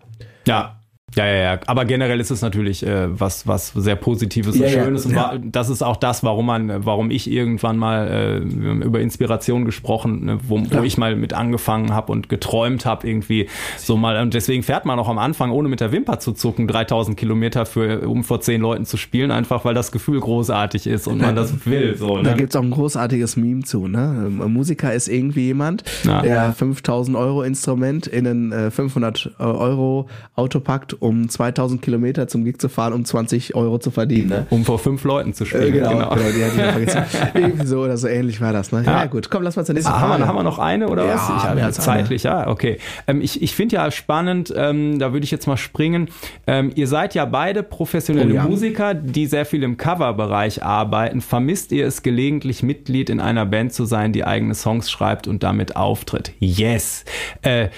Ja, ja, ja, ja. Aber generell ist es natürlich äh, was, was sehr Positives und ja, Schönes. Ja, ja. Und das ist auch das, warum man, warum ich irgendwann mal äh, über Inspiration gesprochen, ne, wo, wo ich mal mit angefangen habe und geträumt habe irgendwie so mal. Und deswegen fährt man auch am Anfang, ohne mit der Wimper zu zucken, 3000 Kilometer für, um vor zehn Leuten zu spielen, einfach weil das Gefühl großartig ist und man das will. So, ne? Da gibt's auch ein großartiges Meme zu. Ne? Ein Musiker ist irgendwie jemand, der 5000 Euro Instrument in ein 500 äh, Euro Auto packt um 2000 Kilometer zum Gig zu fahren, um 20 Euro zu verdienen. Ne? Um vor fünf Leuten zu spielen. Äh, genau, genau. genau die Irgendwie so oder so ähnlich war das. Ne? Ja. ja gut, komm, lass mal zur nächsten ah, Frage. Haben wir, haben wir noch eine oder ja, was? Ich habe ja zeitlich, eine. ja, okay. Ähm, ich ich finde ja spannend, ähm, da würde ich jetzt mal springen. Ähm, ihr seid ja beide professionelle oh, ja. Musiker, die sehr viel im Coverbereich arbeiten. Vermisst ihr es gelegentlich, Mitglied in einer Band zu sein, die eigene Songs schreibt und damit auftritt? Yes. Äh,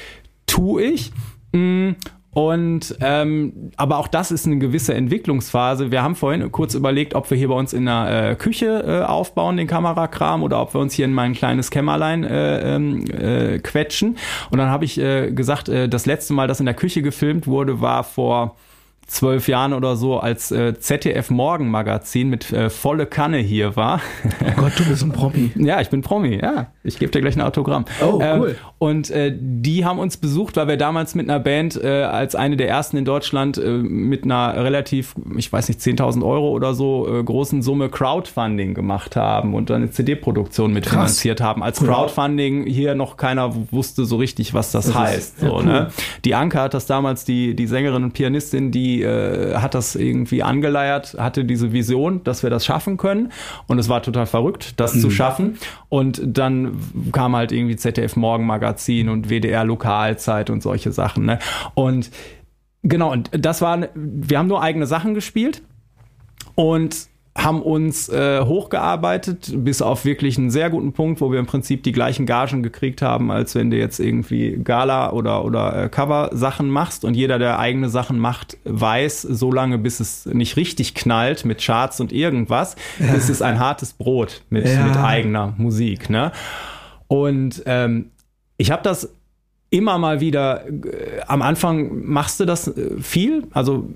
tu ich. Und ähm, aber auch das ist eine gewisse Entwicklungsphase. Wir haben vorhin kurz überlegt, ob wir hier bei uns in der äh, Küche äh, aufbauen, den Kamerakram, oder ob wir uns hier in mein kleines Kämmerlein äh, ähm, äh, quetschen. Und dann habe ich äh, gesagt, äh, das letzte Mal, dass in der Küche gefilmt wurde, war vor zwölf Jahren oder so, als äh, ZDF Morgenmagazin mit äh, volle Kanne hier war. Oh Gott, du bist ein Promi. ja, ich bin Promi, ja. Ich gebe dir gleich ein Autogramm. Oh, cool. Ähm, und äh, die haben uns besucht, weil wir damals mit einer Band äh, als eine der ersten in Deutschland äh, mit einer relativ, ich weiß nicht, 10.000 Euro oder so äh, großen Summe Crowdfunding gemacht haben und dann eine CD-Produktion mitfinanziert haben. Als Crowdfunding hier noch keiner wusste so richtig, was das, das heißt. Ist, so, ja, cool. ne? Die Anke hat das damals, die, die Sängerin und Pianistin, die äh, hat das irgendwie angeleiert, hatte diese Vision, dass wir das schaffen können. Und es war total verrückt, das mhm. zu schaffen. Und dann kam halt irgendwie ZDF Morgenmagazin und WDR Lokalzeit und solche Sachen. Ne? Und genau, und das waren, wir haben nur eigene Sachen gespielt. Und haben uns äh, hochgearbeitet bis auf wirklich einen sehr guten Punkt, wo wir im Prinzip die gleichen Gagen gekriegt haben, als wenn du jetzt irgendwie Gala oder, oder äh, Cover-Sachen machst. Und jeder, der eigene Sachen macht, weiß, so lange bis es nicht richtig knallt mit Charts und irgendwas, ja. ist es ein hartes Brot mit, ja. mit eigener Musik. Ne? Und ähm, ich habe das immer mal wieder, äh, am Anfang machst du das äh, viel. Also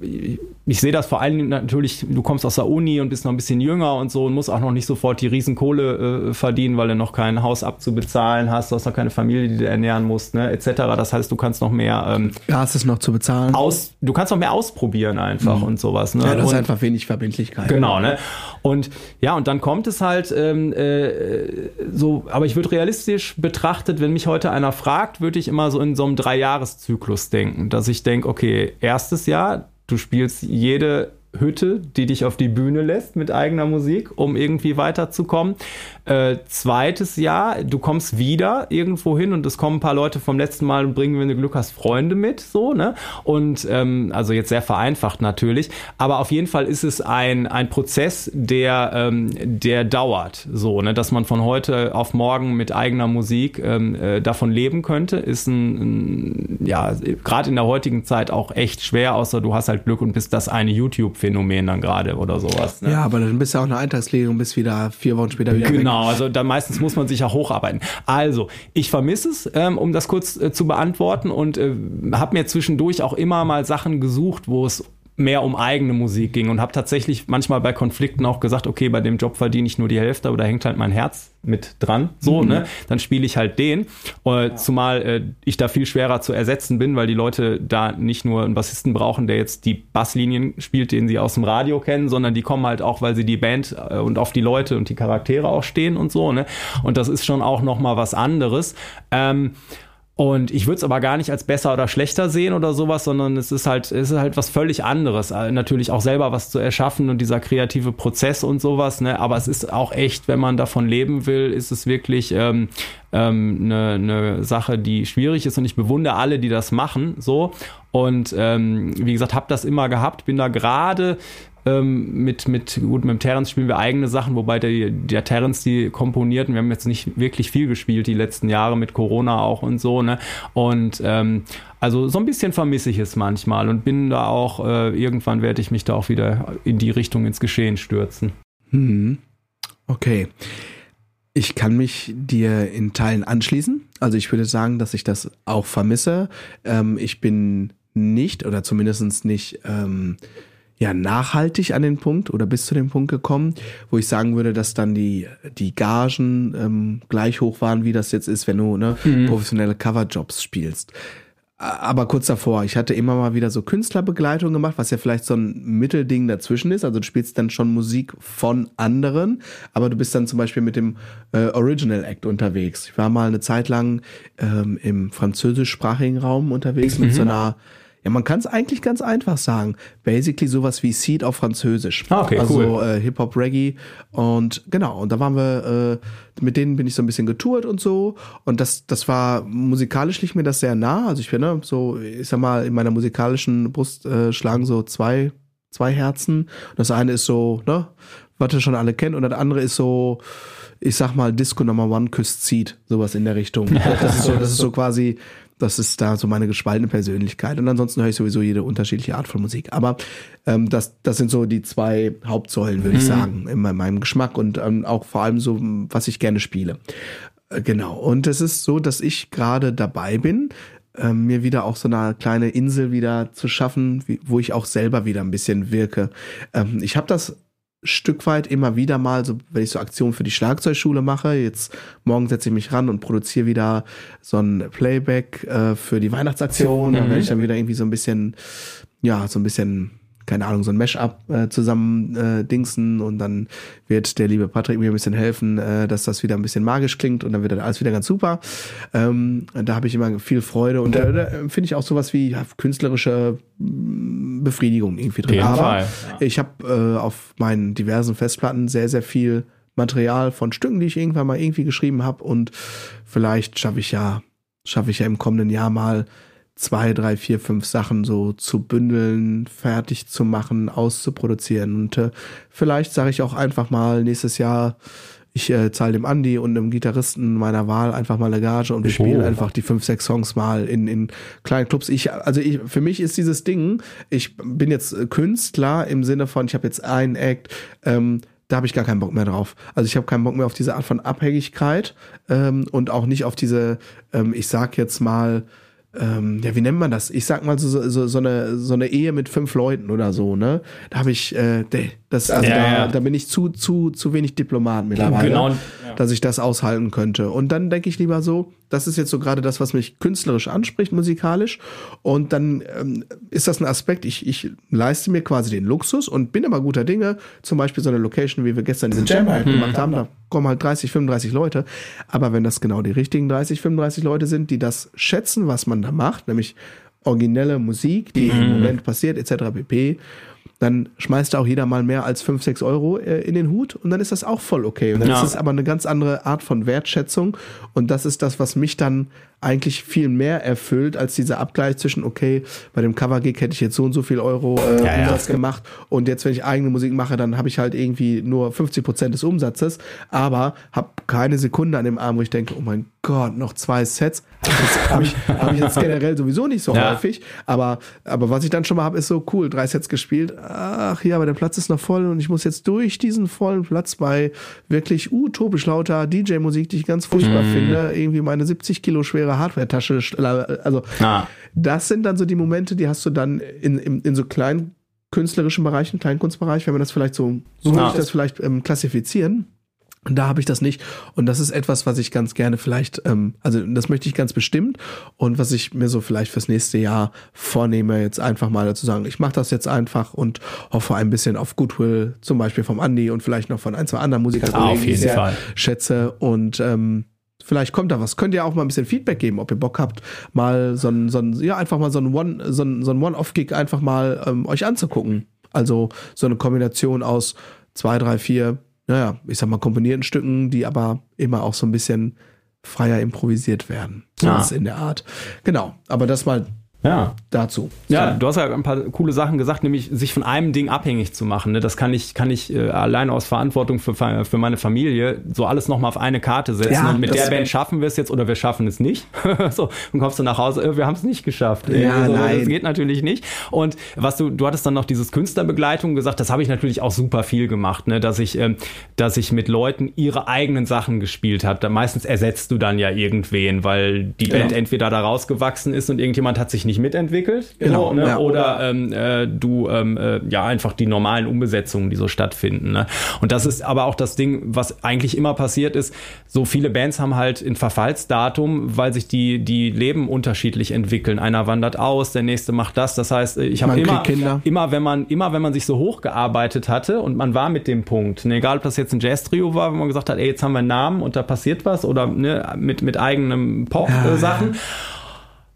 ich, sehe das vor allem natürlich, du kommst aus der Uni und bist noch ein bisschen jünger und so und musst auch noch nicht sofort die Riesenkohle äh, verdienen, weil du noch kein Haus abzubezahlen hast, du hast noch keine Familie, die du ernähren musst, ne, etc. Das heißt, du kannst noch mehr ähm, Gas ist noch zu bezahlen. Aus, du kannst noch mehr ausprobieren einfach mhm. und sowas. Ne? Ja, das und, ist einfach wenig Verbindlichkeit. Genau, ne? Und ja, und dann kommt es halt ähm, äh, so, aber ich würde realistisch betrachtet, wenn mich heute einer fragt, würde ich immer so in so einem Dreijahreszyklus denken, dass ich denke, okay, erstes Jahr, du spielst jede Hütte, die dich auf die Bühne lässt mit eigener Musik, um irgendwie weiterzukommen. Äh, zweites Jahr, du kommst wieder irgendwo hin und es kommen ein paar Leute vom letzten Mal und bringen, wenn du Glück hast, Freunde mit, so, ne? Und ähm, also jetzt sehr vereinfacht natürlich, aber auf jeden Fall ist es ein, ein Prozess, der, ähm, der dauert, so, ne? Dass man von heute auf morgen mit eigener Musik ähm, äh, davon leben könnte, ist ein, ein ja, gerade in der heutigen Zeit auch echt schwer, außer du hast halt Glück und bist das eine YouTube-Phänomen dann gerade oder sowas. Ne? Ja, aber dann bist du auch eine Eintagslegung, bist wieder vier Wochen später wieder Genau, Genau, also da meistens muss man sich ja hocharbeiten. Also, ich vermisse es, ähm, um das kurz äh, zu beantworten und äh, habe mir zwischendurch auch immer mal Sachen gesucht, wo es mehr um eigene Musik ging und habe tatsächlich manchmal bei Konflikten auch gesagt, okay, bei dem Job verdiene ich nur die Hälfte, aber da hängt halt mein Herz mit dran, so, mhm. ne? Dann spiele ich halt den, äh, zumal äh, ich da viel schwerer zu ersetzen bin, weil die Leute da nicht nur einen Bassisten brauchen, der jetzt die Basslinien spielt, den sie aus dem Radio kennen, sondern die kommen halt auch, weil sie die Band äh, und auf die Leute und die Charaktere auch stehen und so, ne? Und das ist schon auch noch mal was anderes. Ähm, und ich würde es aber gar nicht als besser oder schlechter sehen oder sowas, sondern es ist halt, es ist halt was völlig anderes. Äh, natürlich auch selber was zu erschaffen und dieser kreative Prozess und sowas, ne? Aber es ist auch echt, wenn man davon leben will, ist es wirklich ähm, ähm, eine, eine Sache, die schwierig ist. Und ich bewundere alle, die das machen, so. Und ähm, wie gesagt, habe das immer gehabt, bin da gerade ähm, mit, mit, gut, mit Terence spielen wir eigene Sachen, wobei der, der Terence die komponiert und wir haben jetzt nicht wirklich viel gespielt die letzten Jahre mit Corona auch und so, ne? Und ähm, also so ein bisschen vermisse ich es manchmal und bin da auch, äh, irgendwann werde ich mich da auch wieder in die Richtung ins Geschehen stürzen. Hm. Okay. Ich kann mich dir in Teilen anschließen. Also ich würde sagen, dass ich das auch vermisse. Ähm, ich bin nicht oder zumindest nicht ähm, ja nachhaltig an den Punkt oder bis zu dem Punkt gekommen, wo ich sagen würde, dass dann die die Gagen ähm, gleich hoch waren, wie das jetzt ist, wenn du ne, mhm. professionelle Coverjobs spielst. Aber kurz davor, ich hatte immer mal wieder so Künstlerbegleitung gemacht, was ja vielleicht so ein Mittelding dazwischen ist. Also du spielst dann schon Musik von anderen, aber du bist dann zum Beispiel mit dem äh, Original Act unterwegs. Ich war mal eine Zeit lang ähm, im französischsprachigen Raum unterwegs mhm. mit so einer ja, man kann es eigentlich ganz einfach sagen. Basically sowas wie Seed auf Französisch. Ah, okay, also cool. äh, Hip-Hop, Reggae und genau. Und da waren wir, äh, mit denen bin ich so ein bisschen getourt und so. Und das, das war musikalisch liegt mir das sehr nah. Also ich finde, so, ich sag mal, in meiner musikalischen Brust äh, schlagen so zwei, zwei Herzen. Das eine ist so, ne, was wir schon alle kennen, und das andere ist so, ich sag mal, Disco Number One küsst zieht, sowas in der Richtung. Das ist so, das ist so quasi das ist da so meine gespaltene Persönlichkeit. Und ansonsten höre ich sowieso jede unterschiedliche Art von Musik. Aber ähm, das, das sind so die zwei Hauptsäulen, würde mhm. ich sagen, in meinem Geschmack und ähm, auch vor allem so, was ich gerne spiele. Äh, genau. Und es ist so, dass ich gerade dabei bin, äh, mir wieder auch so eine kleine Insel wieder zu schaffen, wie, wo ich auch selber wieder ein bisschen wirke. Ähm, ich habe das Stück weit immer wieder mal, so wenn ich so Aktionen für die Schlagzeugschule mache, jetzt morgen setze ich mich ran und produziere wieder so ein Playback äh, für die Weihnachtsaktion, mhm. dann werde ich dann wieder irgendwie so ein bisschen, ja, so ein bisschen keine Ahnung, so ein Mashup äh, zusammen äh, dingsen und dann wird der liebe Patrick mir ein bisschen helfen, äh, dass das wieder ein bisschen magisch klingt und dann wird alles wieder ganz super. Ähm, da habe ich immer viel Freude und äh, da finde ich auch sowas wie ja, künstlerische mm, Befriedigung irgendwie drin. Aber Fall, ich habe äh, auf meinen diversen Festplatten sehr, sehr viel Material von Stücken, die ich irgendwann mal irgendwie geschrieben habe und vielleicht schaffe ich ja, schaffe ich ja im kommenden Jahr mal zwei, drei, vier, fünf Sachen so zu bündeln, fertig zu machen, auszuproduzieren. Und äh, vielleicht sage ich auch einfach mal nächstes Jahr, ich äh, zahle dem Andi und einem Gitarristen meiner Wahl einfach mal eine Gage und wir oh. spielen einfach die fünf, sechs Songs mal in, in kleinen Clubs. Ich, also ich, für mich ist dieses Ding, ich bin jetzt Künstler im Sinne von, ich habe jetzt einen Act, ähm, da habe ich gar keinen Bock mehr drauf. Also ich habe keinen Bock mehr auf diese Art von Abhängigkeit ähm, und auch nicht auf diese, ähm, ich sag jetzt mal, ähm, ja, wie nennt man das? Ich sag mal so, so, so, eine, so eine Ehe mit fünf Leuten oder so, ne? Da habe ich, äh, das, also ja, da, ja. da bin ich zu, zu, zu wenig Diplomat mittlerweile, genau. Ja. dass ich das aushalten könnte. Und dann denke ich lieber so, das ist jetzt so gerade das, was mich künstlerisch anspricht, musikalisch. Und dann ähm, ist das ein Aspekt, ich, ich leiste mir quasi den Luxus und bin aber guter Dinge. Zum Beispiel so eine Location, wie wir gestern diesen Jam halt gemacht haben, da kommen halt 30, 35 Leute. Aber wenn das genau die richtigen 30, 35 Leute sind, die das schätzen, was man da macht, nämlich originelle Musik, die mhm. im Moment passiert, etc. pp dann schmeißt da auch jeder mal mehr als 5, 6 Euro äh, in den Hut und dann ist das auch voll okay. Und dann ja. ist es aber eine ganz andere Art von Wertschätzung und das ist das, was mich dann eigentlich viel mehr erfüllt als dieser Abgleich zwischen, okay, bei dem Cover-Gig hätte ich jetzt so und so viel Euro äh, ja, Umsatz ja. gemacht und jetzt, wenn ich eigene Musik mache, dann habe ich halt irgendwie nur 50 Prozent des Umsatzes, aber habe keine Sekunde an dem Arm, wo ich denke, oh mein Gott, noch zwei Sets. Habe ich, hab ich jetzt generell sowieso nicht so ja. häufig, aber, aber was ich dann schon mal habe, ist so cool, drei Sets gespielt, ach ja, aber der Platz ist noch voll und ich muss jetzt durch diesen vollen Platz bei wirklich utopisch lauter DJ-Musik, die ich ganz furchtbar mm. finde, irgendwie meine 70 Kilo schwere ihre Hardware-Tasche. Also ah. das sind dann so die Momente, die hast du dann in, in, in so kleinen künstlerischen Bereichen, Kleinkunstbereich, wenn man das vielleicht so, so würde ich das vielleicht ähm, klassifizieren. Und da habe ich das nicht. Und das ist etwas, was ich ganz gerne vielleicht, ähm, also das möchte ich ganz bestimmt und was ich mir so vielleicht fürs nächste Jahr vornehme, jetzt einfach mal dazu sagen, ich mache das jetzt einfach und hoffe ein bisschen auf Goodwill, zum Beispiel vom Andi und vielleicht noch von ein, zwei anderen Musikern, ah, die ich sehr Fall. schätze. Und ähm, Vielleicht kommt da was. Könnt ihr auch mal ein bisschen Feedback geben, ob ihr Bock habt, mal so ein, so ein ja, einfach mal so ein One, so ein, so ein One-Off-Gig einfach mal ähm, euch anzugucken. Also so eine Kombination aus zwei, drei, vier, naja, ich sag mal, komponierten Stücken, die aber immer auch so ein bisschen freier improvisiert werden. Ja. in der Art. Genau. Aber das mal ja. dazu. Ja, du hast ja ein paar coole Sachen gesagt, nämlich sich von einem Ding abhängig zu machen. Ne? Das kann ich, kann ich äh, allein aus Verantwortung für, für meine Familie so alles nochmal auf eine Karte setzen. Ja, und mit der Band schaffen wir es jetzt oder wir schaffen es nicht. so, und kommst du nach Hause, äh, wir haben es nicht geschafft. Ja, so, nein. Das geht natürlich nicht. Und was du, du hattest dann noch dieses Künstlerbegleitung gesagt, das habe ich natürlich auch super viel gemacht, ne? dass ich, ähm, dass ich mit Leuten ihre eigenen Sachen gespielt habe. Meistens ersetzt du dann ja irgendwen, weil die. Band entweder da rausgewachsen ist und irgendjemand hat sich nicht mitentwickelt. Genau. Ne? Ja. Oder ähm, äh, du ähm, äh, ja einfach die normalen Umbesetzungen, die so stattfinden. Ne? Und das ist aber auch das Ding, was eigentlich immer passiert ist. So viele Bands haben halt ein Verfallsdatum, weil sich die, die Leben unterschiedlich entwickeln. Einer wandert aus, der nächste macht das. Das heißt, ich habe immer, immer, wenn man, immer wenn man sich so hochgearbeitet hatte und man war mit dem Punkt, ne, egal ob das jetzt ein Jazz-Trio war, wenn man gesagt hat, ey, jetzt haben wir einen Namen und da passiert was oder ne, mit, mit eigenem Pop-Sachen. Ja.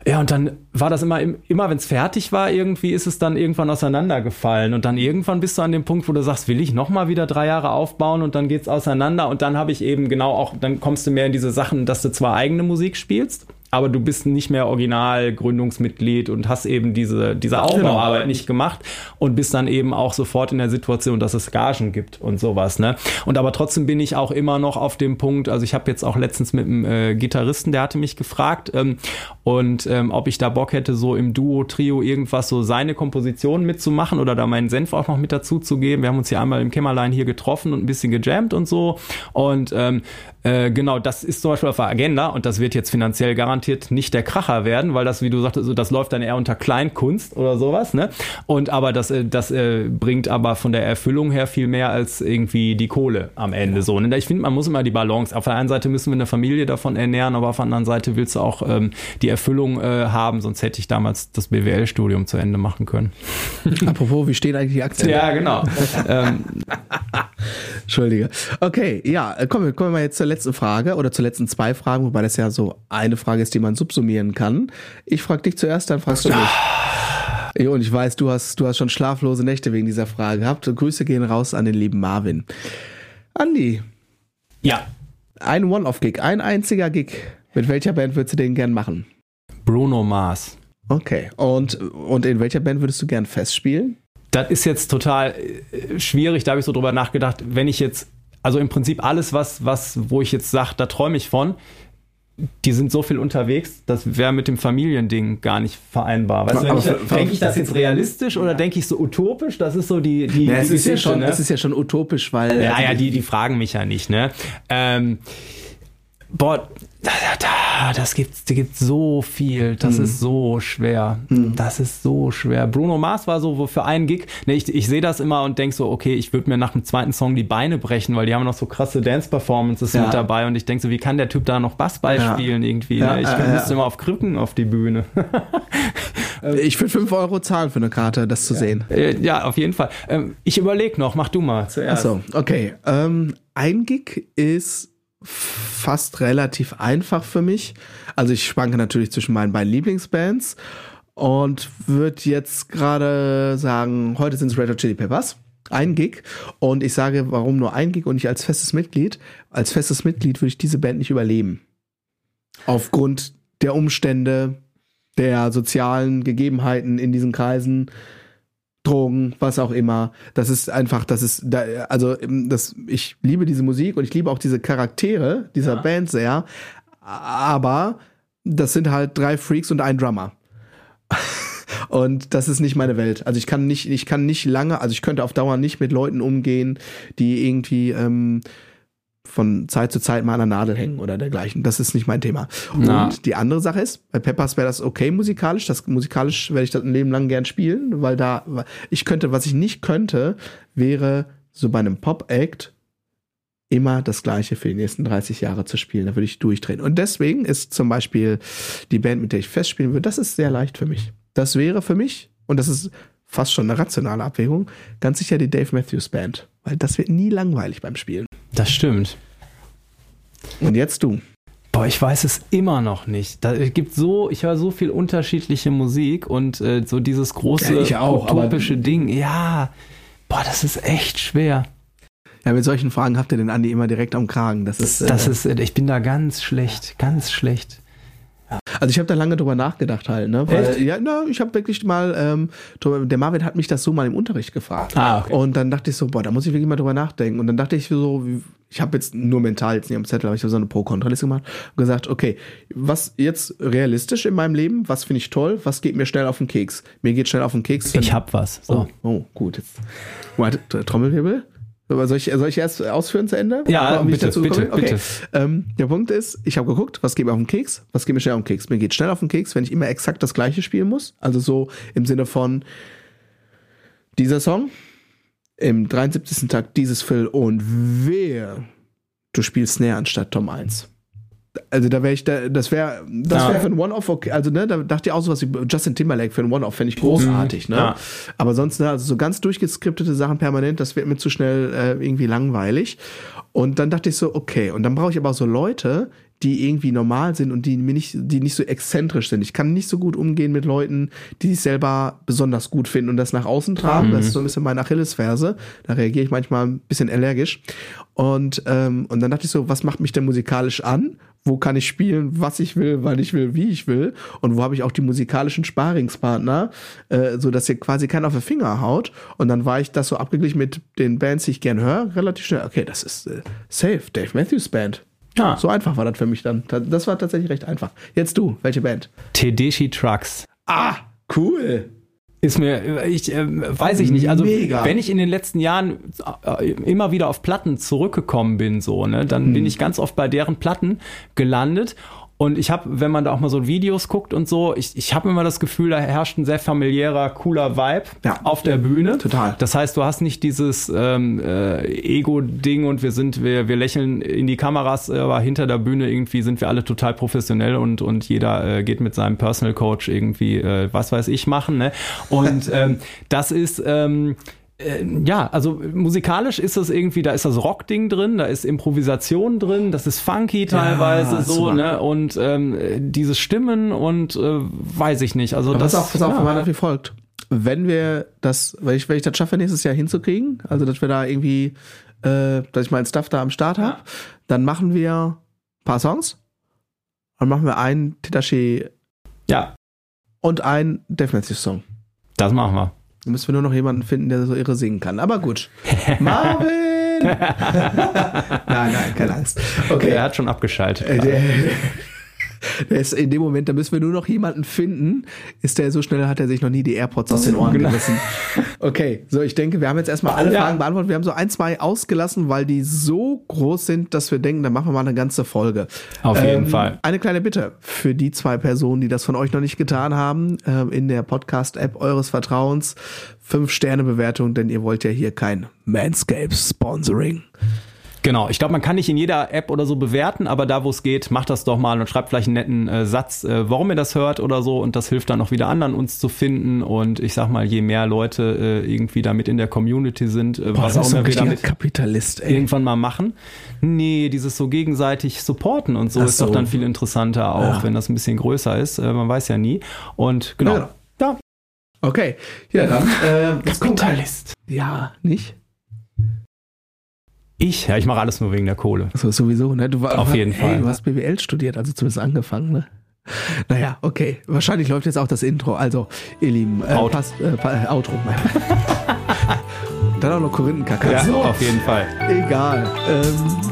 Ja, und dann war das immer, immer wenn es fertig war, irgendwie ist es dann irgendwann auseinandergefallen. Und dann irgendwann bist du an dem Punkt, wo du sagst, will ich nochmal wieder drei Jahre aufbauen und dann geht's auseinander. Und dann habe ich eben genau auch, dann kommst du mehr in diese Sachen, dass du zwar eigene Musik spielst, aber du bist nicht mehr original Gründungsmitglied und hast eben diese, diese genau. Aufbauarbeit genau. nicht gemacht und bist dann eben auch sofort in der Situation, dass es Gagen gibt und sowas. Ne? Und aber trotzdem bin ich auch immer noch auf dem Punkt, also ich habe jetzt auch letztens mit einem äh, Gitarristen, der hatte mich gefragt ähm, und ähm, ob ich da Bock hätte, so im Duo, Trio irgendwas, so seine Komposition mitzumachen oder da meinen Senf auch noch mit dazu zu geben. Wir haben uns hier einmal im Kämmerlein hier getroffen und ein bisschen gejammt und so und ähm, äh, genau, das ist zum Beispiel auf der Agenda und das wird jetzt finanziell garantiert garantiert nicht der Kracher werden, weil das, wie du sagtest, das läuft dann eher unter Kleinkunst oder sowas, ne? Und aber das, äh, das äh, bringt aber von der Erfüllung her viel mehr als irgendwie die Kohle am Ende ja. so. Ne? Ich finde, man muss immer die Balance. Auf der einen Seite müssen wir eine Familie davon ernähren, aber auf der anderen Seite willst du auch ähm, die Erfüllung äh, haben, sonst hätte ich damals das BWL-Studium zu Ende machen können. Apropos, wie stehen eigentlich die Aktien? Ja, genau. ähm, Entschuldige. Okay, ja, äh, kommen wir, kommen wir mal jetzt zur letzten Frage oder zur letzten zwei Fragen, wobei das ja so eine Frage ist, die man subsumieren kann. Ich frage dich zuerst, dann fragst du mich. Und ich weiß, du hast, du hast schon schlaflose Nächte wegen dieser Frage gehabt. Grüße gehen raus an den lieben Marvin. Andi. Ja. Ein One-Off-Gig, ein einziger Gig. Mit welcher Band würdest du den gern machen? Bruno Mars. Okay. Und, und in welcher Band würdest du gern festspielen? Das ist jetzt total äh, schwierig, da habe ich so drüber nachgedacht, wenn ich jetzt, also im Prinzip alles, was, was, wo ich jetzt sage, da träume ich von, die sind so viel unterwegs, das wäre mit dem Familiending gar nicht vereinbar. Weißt du, denke ich das jetzt realistisch oder denke ich so utopisch? Das ist so die, die, ja, es die ist ja schon, ne? Es ist ja schon utopisch, weil. Ja, ja, die, die fragen mich ja nicht, ne? Ähm, boah, da, da, das gibt, da gibt so viel. Das mhm. ist so schwer. Mhm. Das ist so schwer. Bruno Mars war so für einen Gig. Ne, ich, ich sehe das immer und denke so, okay, ich würde mir nach dem zweiten Song die Beine brechen, weil die haben noch so krasse Dance-Performances ja. mit dabei und ich denke so, wie kann der Typ da noch Bass beispielen ja. irgendwie? Ja, ne? Ich äh, müsste immer auf Krücken auf die Bühne. ich würde 5 Euro zahlen für eine Karte, das zu sehen. Äh, ja, auf jeden Fall. Ähm, ich überlege noch, mach du mal zuerst. Achso, okay. Ähm, ein Gig ist fast relativ einfach für mich. Also ich schwanke natürlich zwischen meinen beiden Lieblingsbands und würde jetzt gerade sagen, heute sind es Red Hot Chili Peppers. Ein Gig. Und ich sage, warum nur ein Gig und nicht als festes Mitglied? Als festes Mitglied würde ich diese Band nicht überleben. Aufgrund der Umstände, der sozialen Gegebenheiten in diesen Kreisen. Drogen, was auch immer. Das ist einfach, das ist, da, also das, ich liebe diese Musik und ich liebe auch diese Charaktere dieser ja. Band sehr, aber das sind halt drei Freaks und ein Drummer. Und das ist nicht meine Welt. Also ich kann nicht, ich kann nicht lange, also ich könnte auf Dauer nicht mit Leuten umgehen, die irgendwie ähm, von Zeit zu Zeit mal an der Nadel hängen oder dergleichen. Das ist nicht mein Thema. Na. Und die andere Sache ist, bei Peppers wäre das okay musikalisch. Das musikalisch werde ich das ein Leben lang gern spielen, weil da ich könnte, was ich nicht könnte, wäre so bei einem Pop-Act immer das Gleiche für die nächsten 30 Jahre zu spielen. Da würde ich durchdrehen. Und deswegen ist zum Beispiel die Band, mit der ich festspielen würde, das ist sehr leicht für mich. Das wäre für mich, und das ist fast schon eine rationale Abwägung, ganz sicher die Dave Matthews Band. Weil das wird nie langweilig beim Spielen. Das stimmt. Und jetzt du. Boah, ich weiß es immer noch nicht. Da gibt so, ich höre so viel unterschiedliche Musik und äh, so dieses große ja, auch, utopische Ding. Ja, boah, das ist echt schwer. Ja, mit solchen Fragen habt ihr den Andi immer direkt am Kragen. Das ist, das äh, ist, ich bin da ganz schlecht, ganz schlecht. Also ich habe da lange drüber nachgedacht halt, ne? Weil, ja, na, ich habe wirklich mal, ähm, der Marvin hat mich das so mal im Unterricht gefragt. Ah, okay. Und dann dachte ich so, boah, da muss ich wirklich mal drüber nachdenken. Und dann dachte ich so, ich habe jetzt nur mental jetzt nicht am Zettel, aber ich habe so eine Pro-Kontra-Liste gemacht und gesagt, okay, was jetzt realistisch in meinem Leben, was finde ich toll, was geht mir schnell auf den Keks? Mir geht schnell auf den Keks. Ich hab was. So. Oh, oh, gut. Jetzt. Warte, Trommelwirbel. Soll ich, soll ich erst ausführen zu Ende? Ja, bitte, bitte, okay. bitte. Ähm, der Punkt ist, ich habe geguckt, was geht mir auf den Keks, was geht mir schnell auf den Keks. Mir geht schnell auf den Keks, wenn ich immer exakt das gleiche spielen muss. Also so im Sinne von dieser Song, im 73. Takt dieses Fill und wer du spielst Snare anstatt Tom 1 also da wäre ich, da, das wäre, das wäre für ein One-Off okay. Also ne, da dachte ich auch sowas wie Justin Timberlake für ein One-Off fände ich großartig, mhm. ne? Ja. Aber sonst ne, also so ganz durchgeskriptete Sachen permanent, das wird mir zu schnell äh, irgendwie langweilig. Und dann dachte ich so, okay, und dann brauche ich aber auch so Leute, die irgendwie normal sind und die mir nicht, die nicht so exzentrisch sind. Ich kann nicht so gut umgehen mit Leuten, die sich selber besonders gut finden und das nach außen tragen. Mhm. Das ist so ein bisschen meine Achillesferse. Da reagiere ich manchmal ein bisschen allergisch. Und, ähm, und dann dachte ich so, was macht mich denn musikalisch an? Wo kann ich spielen, was ich will, wann ich will, wie ich will und wo habe ich auch die musikalischen Sparingspartner, äh, so dass hier quasi keiner auf den Finger haut und dann war ich das so abgeglichen mit den Bands, die ich gern höre, relativ schnell, okay, das ist äh, safe, Dave Matthews Band. Ja. So einfach war das für mich dann. Das war tatsächlich recht einfach. Jetzt du, welche Band? Tedeschi Trucks. Ah, cool. Ist mir, ich äh, weiß ich nicht. Also Mega. wenn ich in den letzten Jahren äh, immer wieder auf Platten zurückgekommen bin, so, ne, dann mhm. bin ich ganz oft bei deren Platten gelandet Und ich habe, wenn man da auch mal so Videos guckt und so, ich, ich habe immer das Gefühl, da herrscht ein sehr familiärer, cooler Vibe Ja. auf der Bühne. Total. Das heißt, du hast nicht dieses ähm, äh, Ego-Ding und wir sind, wir, wir lächeln in die Kameras, aber hinter der Bühne irgendwie sind wir alle total professionell und, und jeder äh, geht mit seinem Personal Coach irgendwie, äh, was weiß ich, machen. Ne? Und ähm, das ist ähm, äh, ja, also musikalisch ist das irgendwie, da ist das Rock-Ding drin, da ist Improvisation drin, das ist funky teilweise Ja, so, ne? Und ähm, diese Stimmen und äh, weiß ich nicht. Also Aber das pass auf, pass auf, ja. wie folgt. Wenn wir das, wenn ich, wenn ich das schaffe, nächstes Jahr hinzukriegen, also dass wir da irgendwie, äh, dass ich meinen Stuff da am Start habe, dann machen wir ein paar Songs. Dann machen wir einen Titashi ja, und einen Deathmatch-Song. das machen wir. Dann müssen wir nur noch jemanden finden, der so irre singen kann. Aber gut. Marvin! nein, nein, keine Angst. Okay. Er hat schon abgeschaltet. Äh, der, ist in dem Moment, da müssen wir nur noch jemanden finden. Ist der so schnell, hat er sich noch nie die AirPods aus den Ohren Genau. gerissen. Okay, so ich denke, wir haben jetzt erstmal alle Ja. Fragen beantwortet. Wir haben so ein, zwei ausgelassen, weil die so groß sind, dass wir denken, dann machen wir mal eine ganze Folge. Auf jeden Fall. Eine kleine Bitte für die zwei Personen, die das von euch noch nicht getan haben, ähm, in der Podcast-App eures Vertrauens. Fünf Sterne Bewertung, denn ihr wollt ja hier kein Manscapes-Sponsoring. Genau, ich glaube, man kann nicht in jeder App oder so bewerten, aber da, wo es geht, macht das doch mal und schreibt vielleicht einen netten äh, Satz, äh, warum ihr das hört oder so und das hilft dann auch wieder anderen, uns zu finden und ich sag mal, je mehr Leute äh, irgendwie damit in der Community sind, äh, was auch immer wir damit Kapitalist, ey. irgendwann mal machen. Nee, dieses so gegenseitig supporten und so Ach ist doch so. dann viel interessanter auch, Ja. wenn das ein bisschen größer ist. Äh, man weiß ja nie. Und genau. Ja, Ja, Okay, ja dann. Äh? Kapitalist. Ja, nicht? Ich, ja, ich mache alles nur wegen der Kohle. Also sowieso, ne? Du war, Auf jeden hey, Fall. Du hast BWL studiert, also zumindest angefangen, ne? Naja, okay. Wahrscheinlich läuft jetzt auch das Intro. Also, ihr Lieben, äh, Out. passt, äh, pa- äh, Outro. Dann auch noch Korinthenkacker. Ja, so, auf jeden Fall. egal. Ähm,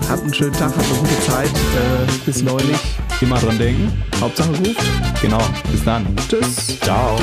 habt einen schönen Tag, habt eine gute Zeit. Äh, bis neulich. Immer dran denken. Hauptsache ruft. Genau. Bis dann. Tschüss. Ciao.